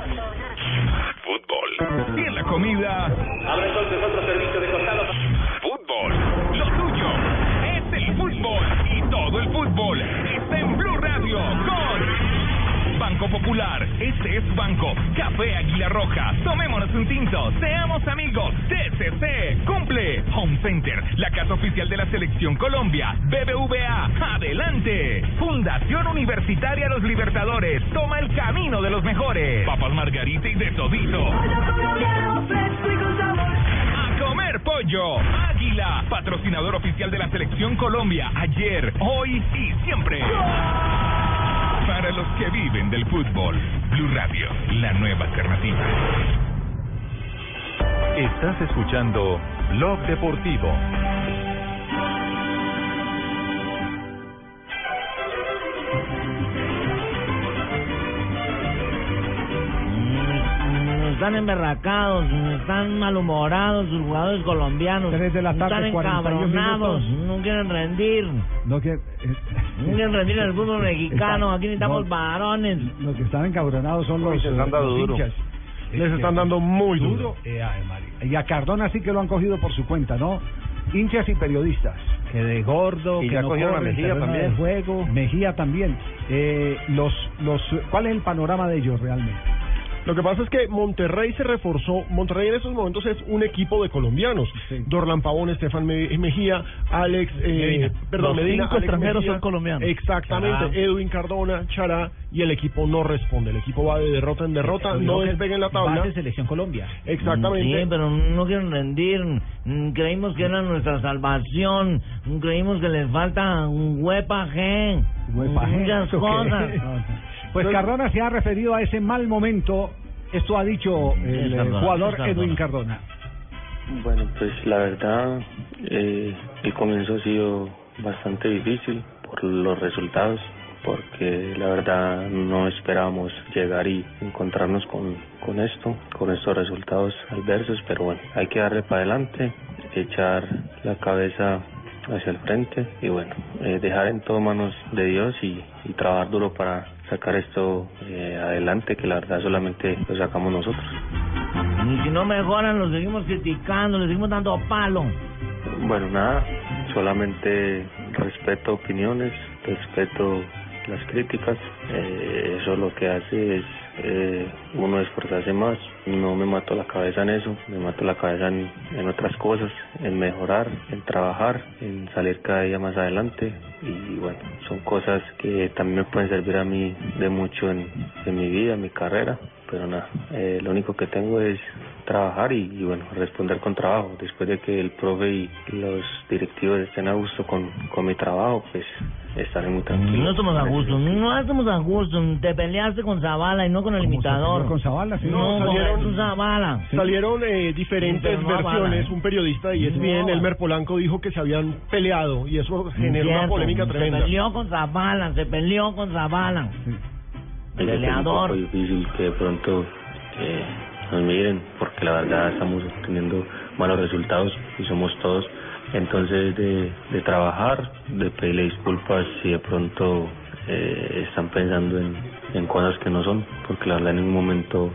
Fútbol. Y en la comida. Abre entonces otro servicio de costado. Fútbol. Lo tuyo es el fútbol. Y todo el fútbol está en Blue Radio con Banco Popular. Este es Banco. Café Águila Roja. Tomémonos un tinto. Seamos amigos. TCC. Cumple. Home Center. La casa oficial de la Selección Colombia. BBVA. Adelante. Fundación Universitaria Los Libertadores. Toma el camino de los mejores. Papas Margarita y de todito. A comer pollo. Águila. Patrocinador oficial de la Selección Colombia. Ayer, hoy y siempre. Para los que viven del fútbol. Blue Radio, la nueva alternativa. Estás escuchando Blog Deportivo. Están emberracados, están malhumorados sus jugadores colombianos. Tres de la tarde, están 41 encabronados, no quieren rendir. No que, No quieren rendir en el fútbol mexicano, aquí necesitamos no. varones. Los que están encabronados son los, eh, los duro. hinchas. Les están dando muy duro. Eh. Y a Cardona sí que lo han cogido por su cuenta, ¿no? Hinchas y periodistas. Que de gordo, Y que ya no cogieron corre Mejía también. de juego. Mejía también. Eh, los, los, ¿Cuál es el panorama de ellos realmente? Lo que pasa es que Monterrey se reforzó. Monterrey en estos momentos es un equipo de colombianos. Dorlan Pavón, Estefan Me- Mejía, Alex, eh, Medina. perdón, Los Medina, cinco Alex extranjeros Mejía. son colombianos. Exactamente. Chará. Edwin Cardona, Chará, y el equipo no responde. El equipo va de derrota en derrota, no que despega en la va tabla. de Selección Colombia. Exactamente. Sí, pero no quieren rendir. Mm, Creímos que era nuestra salvación. Mm, Creímos que les falta un huepaje. Huepaje, Muchas cosas. Pues Cardona se ha referido a ese mal momento. Esto ha dicho el eh, Cardona, jugador Cardona. Edwin Cardona. Bueno, pues la verdad, eh, el comienzo ha sido bastante difícil por los resultados, porque la verdad no esperábamos llegar y encontrarnos con, con esto, con estos resultados adversos, pero bueno, hay que darle para adelante, echar la cabeza hacia el frente y bueno, eh, dejar en todo manos de Dios y, y trabajar duro para sacar esto eh, adelante, que la verdad solamente lo sacamos nosotros. Y si no mejoran, los seguimos criticando, les seguimos dando palo. Bueno, nada, solamente respeto opiniones, respeto las críticas, eh, eso lo que hace es eh, uno esforzarse más, no me mato la cabeza en eso, me mato la cabeza en, otras cosas, en mejorar, en trabajar, en salir cada día más adelante y bueno, son cosas que también me pueden servir a mí de mucho en, en mi vida, en mi carrera, pero nada, eh, lo único que tengo es trabajar y, y, bueno, responder con trabajo. Después de que el profe y los directivos estén a gusto con, con mi trabajo, pues estaré muy tranquilo. No estamos a gusto, no estamos a gusto. Te peleaste con Zavala y no con el imitador. con Zavala? Sí, no, no, con salieron- Jesús Zavala. Salieron eh, diferentes no versiones. Un periodista de ESPN, No. Elmer Polanco, dijo que se habían peleado y eso generó una Cierto, polémica Se tremenda. peleó con Zavala, se peleó con Zavala. Es un Peleador. poco difícil que de pronto eh, nos miren, porque la verdad estamos teniendo malos resultados y somos todos. Entonces, de, trabajar, de pedirle disculpas si de pronto eh, están pensando en, cosas que no son, porque la verdad en ningún momento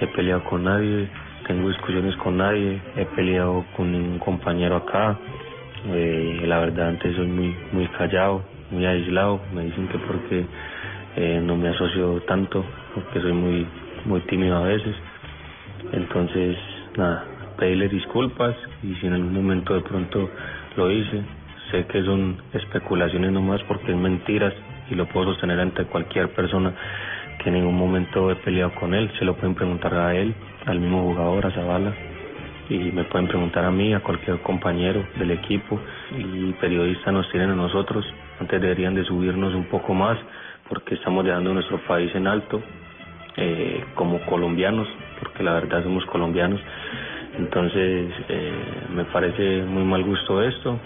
he peleado con nadie, tengo discusiones con nadie, he peleado con ningún compañero acá. Eh, la verdad antes soy muy muy callado, muy aislado, me dicen que porque eh, no me asocio tanto, porque soy muy muy tímido a veces. Entonces, nada, pedirle disculpas y si en algún momento de pronto lo hice, sé que son especulaciones nomás porque es mentiras y lo puedo sostener ante cualquier persona que en ningún momento he peleado con él, se lo pueden preguntar a él, al mismo jugador, a Zavala, y me pueden preguntar a mí, a cualquier compañero del equipo y periodistas nos tienen a nosotros, antes deberían de subirnos un poco más porque estamos dejando nuestro país en alto eh, como colombianos, porque la verdad somos colombianos. Entonces, eh, me parece muy mal gusto esto,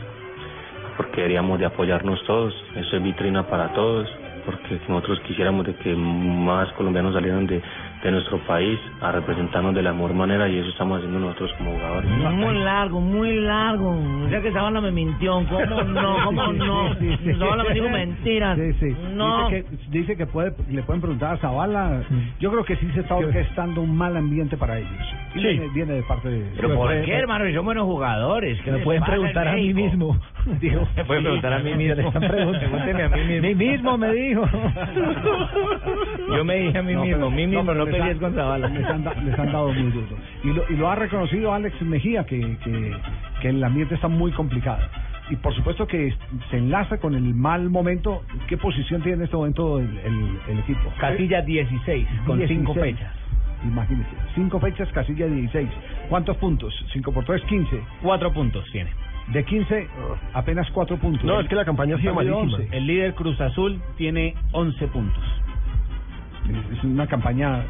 porque deberíamos de apoyarnos todos. Eso es vitrina para todos, porque nosotros quisiéramos de que más colombianos salieran de, de nuestro país a representarnos de la mejor manera y eso estamos haciendo nosotros como jugadores. Muy largo, muy largo. O sea que Zavala me mintió. ¿Cómo no? ¿Cómo no? Sí, sí, sí. Zavala me dijo mentiras. Sí, sí. No. Dice que, dice que puede, le pueden preguntar a Zavala. Yo creo que sí se está orquestando un mal ambiente para ellos. Y Sí. Viene, viene de parte de. Pero ¿por qué, hermano? Son buenos jugadores. Que me pueden preguntar a mí mismo. Digo, Me pueden preguntar a mí mismo. le están preguntando. A mí mismo. Mí mismo me dijo. Yo me dije a mí No, mismo, pero- mí mismo, no, ha- con Zavala. Les han, da- les han dado muy duro. Y lo, y lo ha reconocido Alex Mejía, que, que, que el ambiente está muy complicado. Y por supuesto que se enlaza con el mal momento. ¿Qué posición tiene en este momento el, el, el equipo? Casilla 16, con 5 16. fechas. Imagínese, cinco fechas, casilla 16. ¿Cuántos puntos? 5 por 3, 15. 4 puntos tiene. De 15, apenas 4 puntos. No, es que la campaña ha sido malísima. 11. El líder Cruz Azul tiene 11 puntos. Es una campaña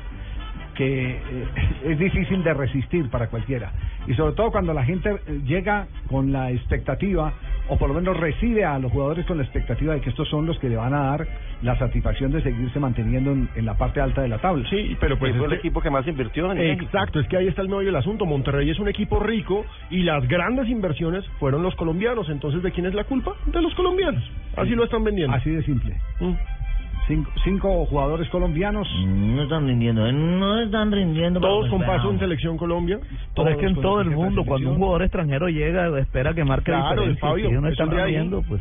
que eh, es difícil de resistir para cualquiera. Y sobre todo cuando la gente eh, llega con la expectativa o por lo menos recibe a los jugadores con la expectativa de que estos son los que le van a dar la satisfacción de seguirse manteniendo en, en la parte alta de la tabla. Sí, pero pues fue el este- equipo que más invirtió en Exacto, es que ahí está el meollo del asunto. Monterrey es un equipo rico y las grandes inversiones fueron los colombianos. Entonces, ¿de quién es la culpa? De los colombianos. Así lo están vendiendo. Así de simple. Mm. Cinco, cinco jugadores colombianos. No están rindiendo, ¿eh? no están rindiendo. Todos con paso en selección Colombia. Pero es que en todo el mundo, cuando un jugador extranjero llega, espera que marque Claro, diferencia. Fabio, si no están rindiendo, pues...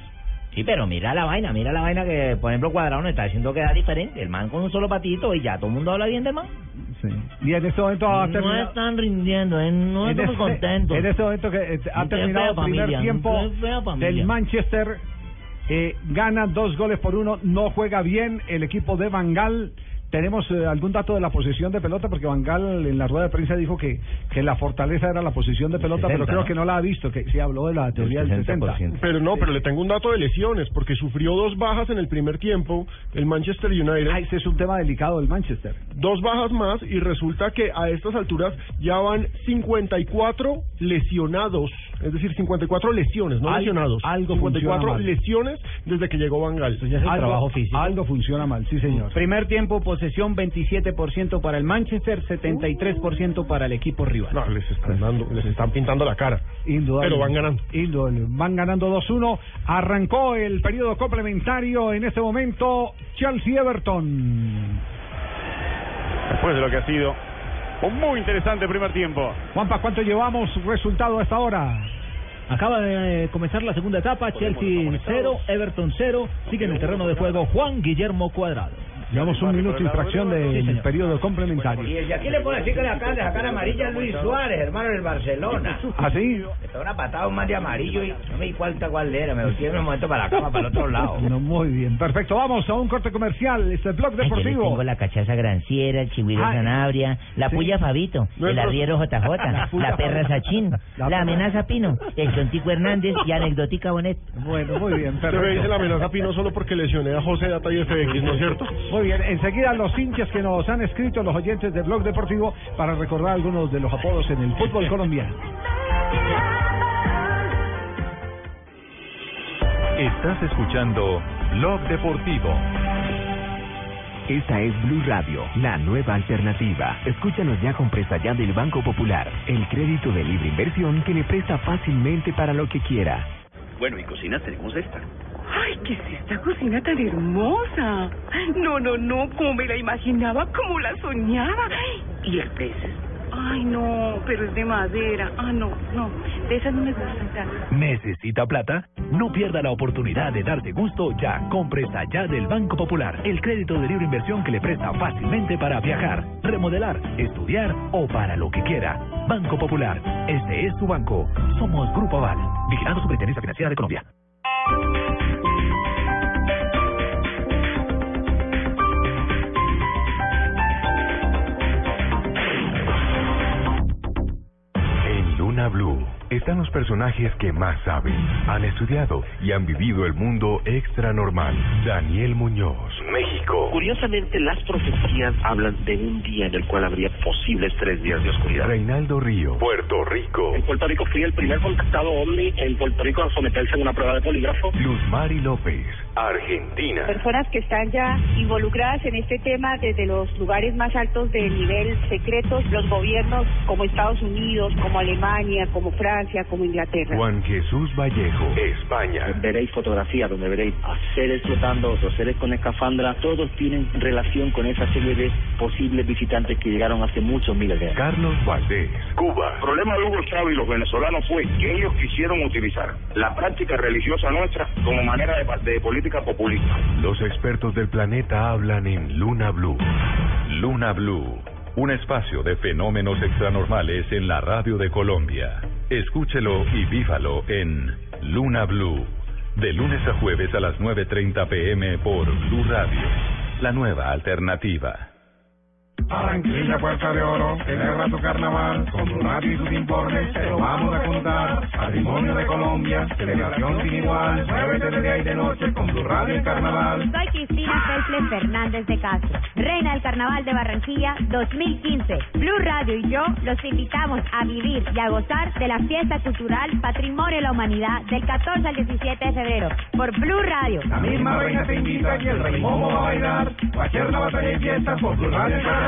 Sí, pero mira la vaina, mira la vaina que, por ejemplo, Cuadrado nos está diciendo que da diferente. El man con un solo patito y ya todo el mundo habla bien del man. Sí. Y en este momento ha No terminado. están rindiendo, ¿eh? no en estamos este- contentos. En este momento que eh, ha terminado el primer familia, tiempo del Manchester. Eh, gana dos goles por uno, no juega bien el equipo de Bangal. ¿Tenemos eh, algún dato de la posesión de pelota? Porque Bangal en la rueda de prensa dijo que, que la fortaleza era la posesión de pelota, 60, pero creo ¿no? que no la ha visto, que sí habló de la teoría del 60. Pero no, pero le tengo un dato de lesiones, porque sufrió dos bajas en el primer tiempo, el Manchester United. Ah, ese es un tema delicado del Manchester. Dos bajas más y resulta que a estas alturas ya van 54 lesionados, es decir, 54 lesiones, no Al- lesionados. algo 54 funciona mal. lesiones desde que llegó Van Gaal. algo, algo funciona mal, sí señor. Primer tiempo, posesión 27% para el Manchester, 73% para el equipo rival. No, les están dando, les están pintando la cara. Indudable. Pero van ganando. Indudable. Van ganando 2-1. Arrancó el periodo complementario en este momento Chelsea-Everton. Después de lo que ha sido un muy interesante primer tiempo. Juanpa, ¿cuánto llevamos resultado hasta ahora? Acaba de eh, comenzar la segunda etapa, Chelsea 0, Everton 0, sigue en el terreno de juego Juan Guillermo Cuadrado. Llevamos un minuto y fracción del periodo complementario. Y aquí le puedo decir que le acaban de sacar amarilla a Luis Suárez, hermano del Barcelona. ¿Ah, sí? Le pegó una patada un más de amarillo y no me di cuenta cuál era. Me volteé en un momento para la cama, para el otro lado. No, muy bien, perfecto. Vamos a un corte comercial. Este blog Ay, yo deportivo. tengo la cachaza granciera, el chigüiro Ay, Sanabria, la sí. puya Fabito, No, el arriero JJ, La la, perra. Sachín, La la, amenaza Pino, el tontico Hernández y anecdótica Bonet. Bueno, muy bien, Usted me dice la amenaza Pino solo porque lesioné a José Data y FX, ¿no es cierto? Muy bien, enseguida los hinchas que nos han escrito, los oyentes de Blog Deportivo, para recordar algunos de los apodos en el fútbol colombiano. Estás escuchando Blog Deportivo. Esta es Blue Radio, la nueva alternativa. Escúchanos ya con presta ya del Banco Popular, el crédito de libre inversión que le presta fácilmente para lo que quiera. Bueno, y cocina tenemos esta. Ay, ¿qué es esta cocina tan hermosa? No, no, no, como me la imaginaba, como la soñaba. ¿Y el precio? Ay, no, pero es de madera. Ah, no, no, de esas no me gustan tanto. ¿Necesita plata? No pierda la oportunidad de darse gusto ya. Compre ya del Banco Popular, el crédito de libre inversión que le presta fácilmente para viajar, remodelar, estudiar o para lo que quiera. Banco Popular, este es su banco. Somos Grupo Aval, vigilando Superintendencia Financiera de Colombia. Blue están los personajes que más saben, han estudiado y han vivido el mundo extra normal. Daniel Muñoz, México. Curiosamente, las profecías hablan de un día en el cual habría posibles tres días de oscuridad. Reinaldo Río, Puerto Rico. En Puerto Rico fui el primer contactado ovni en Puerto Rico a someterse a una prueba de polígrafo. Luz Mari López, Argentina. Personas que están ya involucradas en este tema desde los lugares más altos del nivel secretos, los gobiernos como Estados Unidos, como Alemania, como Francia, como Inglaterra. Juan Jesús Vallejo, España. Veréis fotografías donde veréis a seres flotando, otros seres con escafandra. Todos tienen relación con esa serie de posibles visitantes que llegaron hace muchos miles de años. Carlos Valdés, Cuba. El problema de Hugo Chávez y los venezolanos fue que ellos quisieron utilizar la práctica religiosa nuestra como manera de, de política populista. Los expertos del planeta hablan en Luna Blue. Luna Blue, un espacio de fenómenos extranormales en la radio de Colombia. Escúchelo y vívalo en Luna Blue, de lunes a jueves a las 9.30 pm por Blue Radio, la nueva alternativa. Barranquilla, Puerta de Oro, celebra tu carnaval, con radio y sus informes te lo vamos a contar. Patrimonio de Colombia, celebración sin igual, muévete de día y de noche con tu radio y carnaval. Soy Cristina Felple Fernández de Castro, reina del Carnaval de Barranquilla 2015. Blue Radio y yo los invitamos a vivir y a gozar de la fiesta cultural Patrimonio de la Humanidad del 14 al 17 de febrero por Blue Radio. La misma reina te invita y el rey Momo va a bailar, cualquier la batalla y fiesta por tu radio y carnaval.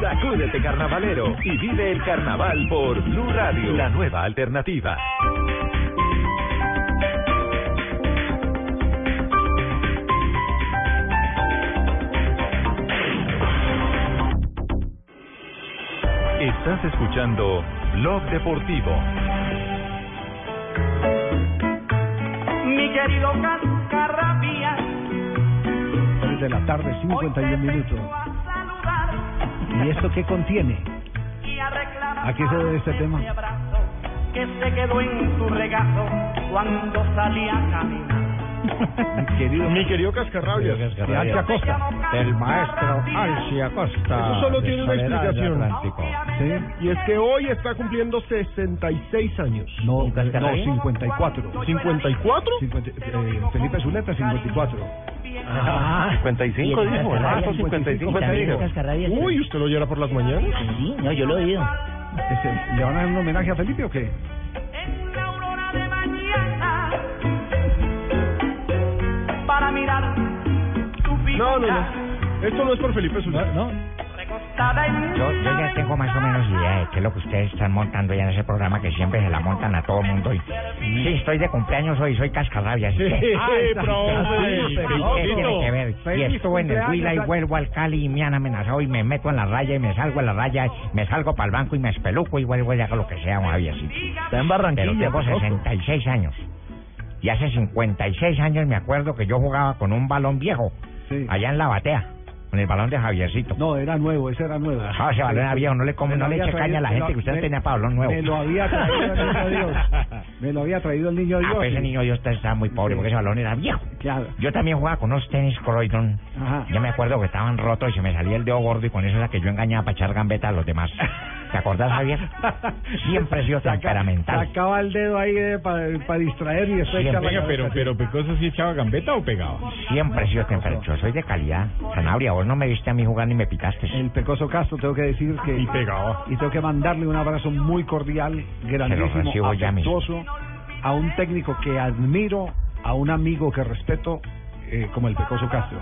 Sacúdete carnavalero y vive el carnaval por Blue Radio, la nueva alternativa. Estás escuchando Blog Deportivo. Mi querido Cascarrabia, 3 de la tarde, 51 minutos. ¿Y esto qué contiene? ¿A qué se debe este tema? que se quedó en tu regazo cuando salí a caminar. Mi querido, Mi querido Cascarrabias. de Alcia Costa. El maestro Alcia Costa. Eso solo tiene una explicación. ¿Sí? Y es que hoy está cumpliendo 66 años. No, no, 54. ¿54? 50, eh, Felipe Zuleta, 54. Ah, 55 y el dijo, Cascarrabias, ah, 55 fue también dijo. Cascarrabias. Uy, ¿usted lo oyera por las mañanas? Sí, no, yo lo he oído. Ese, ¿Le van a dar un homenaje a Felipe o qué? Para mirar tu No, no, no. Esto no es por Felipe Zuleta. No, en Yo, yo ya tengo más o menos idea de qué es lo que ustedes están montando ya en ese programa que siempre se la montan a todo mundo. Y, sí, estoy de cumpleaños hoy, soy cascarrabia. que- Sí, profe. ¿Y qué tiene que ver? Y estuve en el Huila y vuelvo al Cali y me han amenazado y me meto en la raya y me salgo en la raya, me salgo para el banco y me espeluco y vuelvo y hago lo que sea, un Javiercito. Está en Barranquilla. Pero tengo Pecoso. 66 años. Y hace 56 años me acuerdo que yo jugaba con un balón viejo, allá en la batea, con el balón de Javiercito. No, era nuevo, ese era nuevo. Ah, ese balón era viejo, no le, lo no le eche caña a la gente que usted me- tenía para balón nuevo. Me lo había traído el niño Dios. Me lo había traído el niño Ah, Dios. pues ese niño Dios estaba muy pobre porque ese balón era viejo. Claro. Yo también jugaba con unos tenis Croydon. Ajá. Yo me acuerdo que estaban rotos y se me salía el dedo gordo y con eso era que yo engañaba para echar gambeta a los demás. ¿Te acordás, Javier? Siempre he sido temperamental. Sacaba el dedo ahí para distraer y después echaba la cabeza. pero Pecoso sí echaba gambeta o pegaba? Siempre he sido temperamental. Yo soy de calidad. Zanabria, vos no me viste a mí jugar ni me picaste. El Pecoso Castro, tengo que decir que... Y pegaba. Y tengo que mandarle un abrazo muy cordial, grandísimo, ya afectuoso, a un técnico que admiro, a un amigo que respeto, eh, como el Pecoso Castro.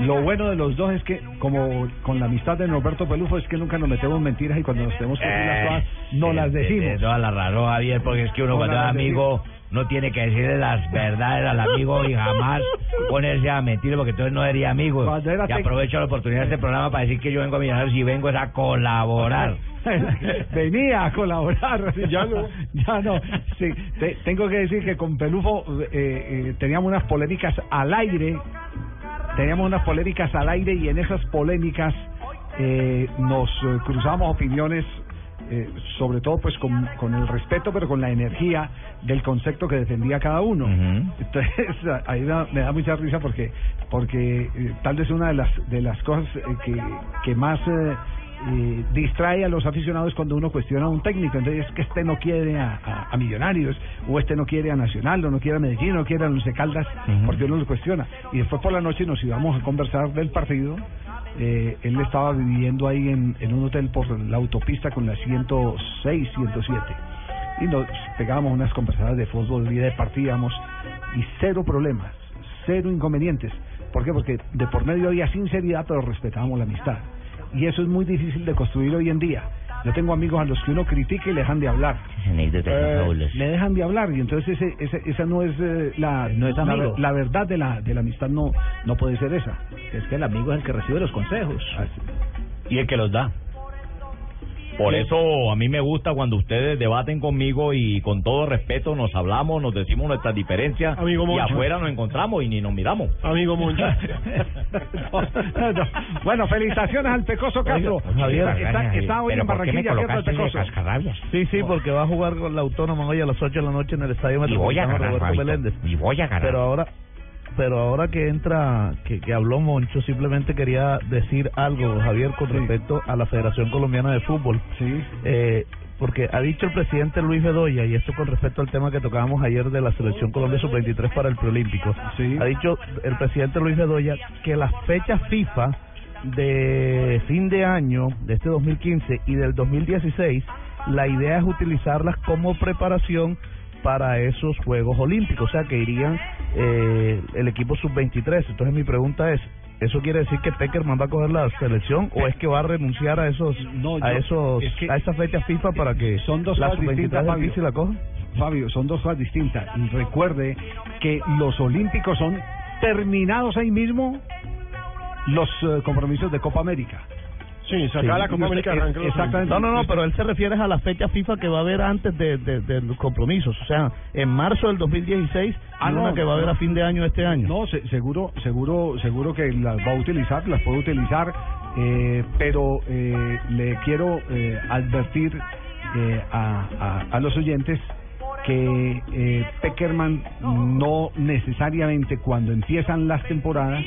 Lo bueno de los dos es que, como con la amistad de Norberto Pelufo, es que nunca nos metemos mentiras y cuando nos tenemos que decir las cosas, no las decimos. Tienes toda la razón, Javier, porque es que uno No cuando es amigo no tiene que decirle las verdades al amigo y jamás ponerse a mentir, porque entonces no sería amigo. Y aprovecho la oportunidad de este programa para decir que yo vengo a Millonarios y vengo es a colaborar. Venía a colaborar. Ya no. ya no. Sí, te- tengo que decir que con Pelufo eh, eh, teníamos unas polémicas al aire. Teníamos unas polémicas al aire y en esas polémicas eh, nos eh, cruzamos opiniones. eh, sobre todo pues con, con el respeto pero con la energía del concepto que defendía cada uno entonces ahí da- me da mucha risa porque porque eh, tal vez una de las de las cosas eh, que, que más eh, distrae a los aficionados cuando uno cuestiona a un técnico. Entonces, es que este no quiere a, a- a Millonarios, o este no quiere a Nacional, o no quiere a Medellín, o no quiere a Once Caldas, porque uno lo cuestiona. Y después por la noche nos íbamos a conversar del partido. Eh, él estaba viviendo ahí en, en un hotel por la autopista con la 106, 107. Y nos pegábamos unas conversadas de fútbol y departíamos, y cero problemas, cero inconvenientes. ¿Por qué? Porque de por medio había sinceridad, pero respetábamos la amistad. Y eso es muy difícil de construir hoy en día. Yo tengo amigos a los que uno critica y le dejan de hablar. Eh, le dejan de hablar y entonces ese, ese- esa no es eh, la, No es la, amigo. la verdad de la, de la amistad no, no puede ser esa. Es que el amigo es el que recibe los consejos. y el que los da. Por eso a mí me gusta cuando ustedes debaten conmigo y con todo respeto nos hablamos, nos decimos nuestras diferencias Amigo y afuera nos encontramos y ni nos miramos. Amigo Moncha. No, no. Bueno, felicitaciones al Pecoso Castro. Javier, está, está, está hoy en Barranquilla, ¿cierto, el Pecoso? Sí, sí, porque va a jugar con la Autónoma hoy a las 8 de la noche en el Estadio Metropolitano Roberto. Meléndez. Y voy a ganar. Pero ahora pero ahora que entra, que, que habló Moncho, simplemente quería decir algo, Javier, con respecto a la Federación Colombiana de Fútbol. Sí. Eh, porque ha dicho el presidente Luis Bedoya, y esto con respecto al tema que tocábamos ayer de la Selección Colombia Sub-23 para el Preolímpico, ha dicho el presidente Luis Bedoya que las fechas FIFA de fin de año de este 2015 y del 2016, la idea es utilizarlas como preparación para esos Juegos Olímpicos, o sea que irían eh, el equipo sub-23. Entonces mi pregunta es, ¿eso quiere decir que Peckerman va a coger la selección o es que va a renunciar a esos a yo- esos es que- a esa fecha FIFA para que Son dos la cosas distintas, sub-23 Fabio. la coja? Fabio, son dos cosas distintas. Recuerde que los Olímpicos son terminados ahí mismo los eh, compromisos de Copa América. Sí, Sí, la Copa América arranca Exactamente. No, no, no, pero él se refiere a la fecha FIFA que va a haber antes de, de, de los compromisos. O sea, en marzo del 2016 Ah, una no, que va a haber a fin de año este año. No, se- seguro, seguro, seguro que las va a utilizar, las puede utilizar, eh, pero eh, le quiero eh, advertir eh, a, a, a los oyentes que eh, Peckerman no necesariamente cuando empiezan las temporadas,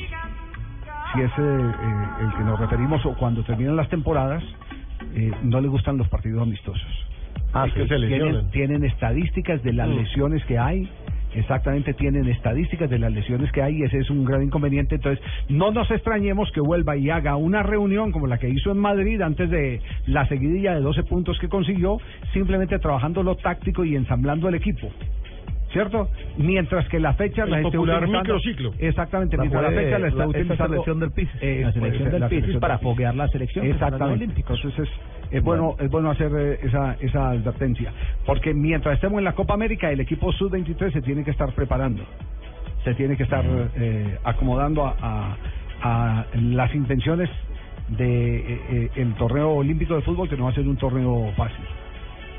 si es eh, eh, el que nos referimos o cuando terminan las temporadas, eh, no le gustan los partidos amistosos. Ah, sí. que se tienen, tienen estadísticas de las Mm. lesiones que hay. Exactamente, tienen estadísticas de las lesiones que hay y ese es un gran inconveniente. Entonces, no nos extrañemos que vuelva y haga una reunión como la que hizo en Madrid antes de la seguidilla de 12 puntos que consiguió, simplemente trabajando lo táctico y ensamblando el equipo. ¿Cierto? Mientras que la fecha El la popular utilizando- microciclo. Exactamente, La mientras la fecha la está utilizando selección del PIS. Eh, La selección pues, del PIS para foguear la selección Exactamente. Entonces es, es bueno es bueno hacer eh, esa esa advertencia, porque mientras estemos en la Copa América el equipo sub 23 se tiene que estar preparando, se tiene que estar eh, acomodando a, a, a las intenciones de eh, eh, el torneo olímpico de fútbol que no va a ser un torneo fácil.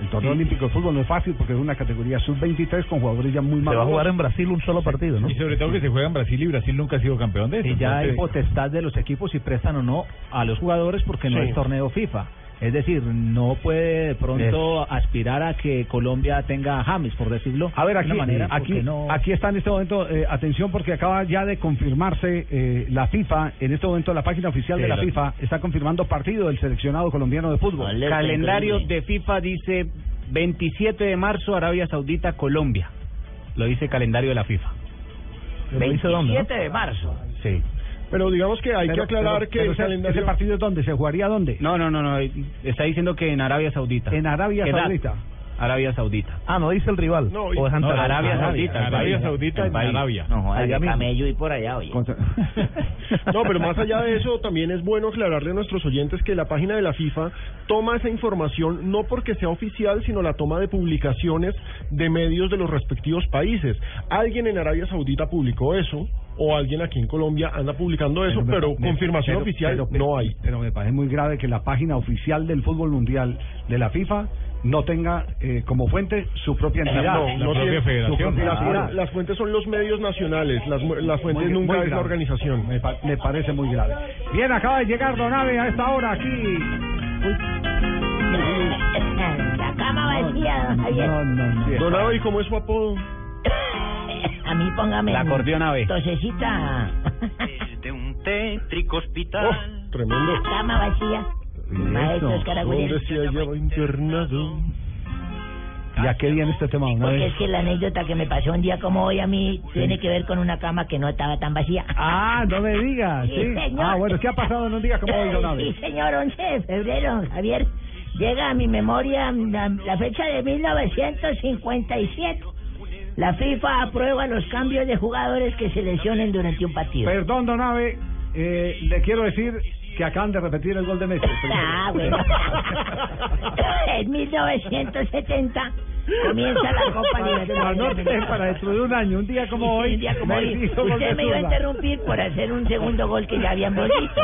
El torneo olímpico de fútbol no es fácil porque es una categoría sub 23 con jugadores ya muy Se va a jugar en Brasil un solo partido, ¿no? Y sobre todo que se juega en Brasil y Brasil nunca ha sido campeón de eso. Y ya hay potestad de los equipos si prestan o no a los jugadores porque no Sí. es torneo FIFA. Es decir, no puede de pronto aspirar a que Colombia tenga a James, por decirlo A ver, de aquí, una manera, aquí, porque no... aquí está en este momento, eh, atención porque acaba ya de confirmarse eh, la FIFA, en este momento la página oficial Sí, de la FIFA está confirmando partido del seleccionado colombiano de fútbol. Calendario de FIFA dice 27 de marzo Arabia Saudita Colombia. Lo dice el calendario de la FIFA. ¿Lo dice dónde, no? de marzo. Sí. Pero digamos que hay Pero- que aclarar pero- que pero el ese- calendario... ¿Ese partido es dónde? ¿Se jugaría dónde? No, no, no, no. Está diciendo que en Arabia Saudita. En Arabia. Saudita. Arabia Saudita. Ah, no dice el rival. No, o no, Arabia. Saudita, Arabia. Saudita en. Arabia. No, joder, camello y por allá, oye. Contra- No, pero más allá de eso, también es bueno aclararle a nuestros oyentes que la página de la FIFA toma esa información no porque sea oficial, sino la toma de publicaciones de medios de los respectivos países. Alguien en Arabia Saudita publicó eso, o alguien aquí en Colombia anda publicando eso, pero, me- confirmación pero- oficial pero- no hay. Pero me parece muy grave que la página oficial del fútbol mundial de la FIFA no tenga eh, como fuente su propia entidad. No, no propia tiene- federación. las, Claro. fuen- las fuentes son los medios nacionales, las, las fuentes Muy- nunca muy es la organización. Me, pa- me parece muy grave. Bien, acaba de llegar Donave a esta hora aquí. La cama vacía, don Javier. No, no, no. Don Abe, ¿cómo es su apodo? A mí póngame... La acordeón ave. Tosecita. De un tétrico hospital. Oh, tremendo. La cama vacía. Maestros ¿Dónde Caragules. se hallaba internado? ¿Y a qué viene este tema, Porque Donave? es que la anécdota que me pasó un día como hoy a mí tiene que ver con una cama que no estaba tan vacía. Ah, no me digas, Sí, sí. señor. Ah, bueno, ¿qué ha pasado en un día como hoy, Donave? Sí, señor, 11 de febrero, Javier. Llega a mi memoria la, la fecha de 1957. La FIFA aprueba los cambios de jugadores que se lesionen durante un partido. Perdón, Donave, eh, le quiero decir que acaban de repetir el gol de Messi. Ah, bueno. en 1970 comienza la Copa Libertadores. Anote para dentro de un año, un día como hoy. Un día como hoy. Usted me iba a interrumpir por hacer un segundo gol que ya habían visto.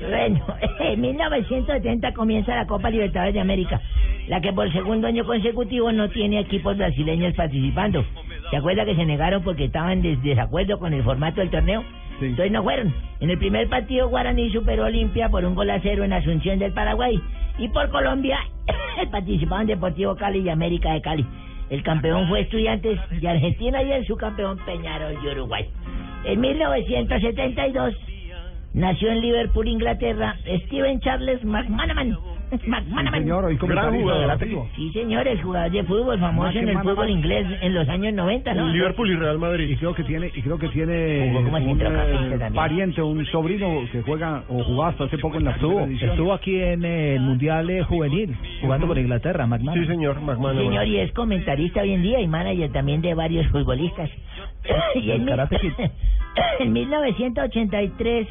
Bueno, en 1970 comienza la Copa Libertadores de América, la que por segundo año consecutivo no tiene equipos brasileños participando. ¿Se acuerda que se negaron porque estaban en des- desacuerdo con el formato del torneo? Entonces no fueron. En el primer partido Guaraní superó Olimpia por un gol a cero en Asunción del Paraguay. Y por Colombia participaban Deportivo Cali y América de Cali. El campeón fue Estudiantes de Argentina y el subcampeón Peñarol de Uruguay. En 1972 nació en Liverpool, Inglaterra, Steven Charles McManaman. McManaman. señor, y comentarista deportivo. Sí, señor, el jugador de fútbol famoso en el McManaman. fútbol inglés en los años 90, ¿no? y Real Madrid. Y creo que tiene, y creo que tiene Jugó como un eh, pariente, un sobrino que juega o jugaba hasta hace poco en la Estuvo, estuvo aquí en eh, el Mundial eh, Juvenil, jugando por Inglaterra, McMahon. señor, Sí, señor, y es comentarista hoy en día y manager también de varios futbolistas. y en, mil- en 1983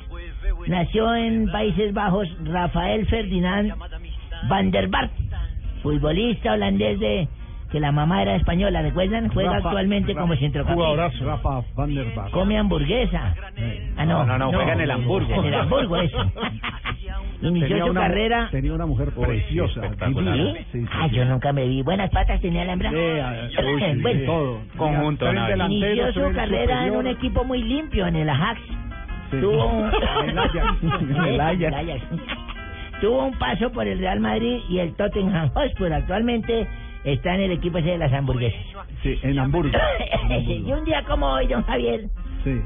nació en Países Bajos Rafael Ferdinand van der Bart, futbolista holandés de que la mamá era española, ¿recuerdan? Juega Rafa- actualmente Rafa- como centrocampista. Jugadorazo. Rafa Van der Vaart. Come hamburguesa. Ah, no. No, no, no, juega en el Hamburgo. En el Hamburgo, eso. Inició Tenía su una- carrera. Tenía una mujer preciosa. divina. ¿Sí? Sí, sí, Ah, yo nunca me vi. Buenas patas tenía la hembra. Sí, uy, sí, Bueno, todo. Conjunto, Inició su carrera en superior. un equipo muy limpio, en el Ajax. Tuvo un... En el Ajax. En el Ajax. Tuvo un paso por el Real Madrid y el Tottenham Hotspur. Actualmente está en el equipo ese de las hamburguesas. Sí, en Hamburgo. y un día como hoy, don Javier. Sí.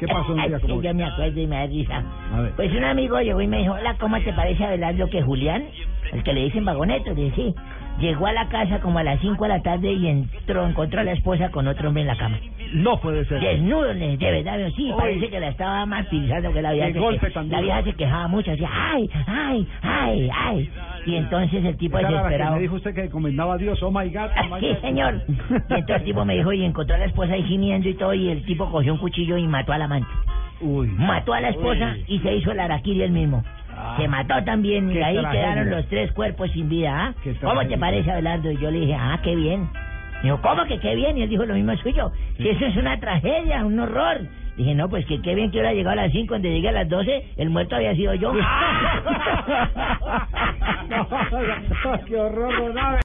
¿Qué pasó un día como hoy? Yo me acuerdo y me da risa. A ver. Pues un amigo llegó y me dijo, hola, ¿cómo te parece Abelardo que Julián? El que le dicen vagoneto, le dije, sí. Llegó a la casa como a las 5 de la tarde y entró, encontró a la esposa con otro hombre en la cama. No puede ser. Desnudo, de verdad, sí, parece que la estaba martirizando, que la vieja, se, golpe que- la vieja se quejaba mucho, decía, ay, ay, ay, ay. Y entonces el tipo desesperado... me dijo usted que encomendaba a Dios, oh my God, oh my Sí, God. señor. Y entonces el tipo me dijo, y encontró a la esposa ahí gimiendo y todo, y el tipo cogió un cuchillo y mató al amante. Uy. Mató a la esposa Uy. y se hizo el araquiri él mismo. Ah. Se mató también y ahí tragedia. quedaron los tres cuerpos sin vida. ¿ah? ¿Cómo te parece, Abelardo? Y yo le dije, ah, qué bien. Dijo, ¿cómo que qué bien? Y él dijo lo mismo suyo. Si eso es una tragedia, un horror. Dije, no, pues que qué bien que hubiera llegado a las 5, cuando llegué a las 12, el muerto había sido yo. No, qué horror.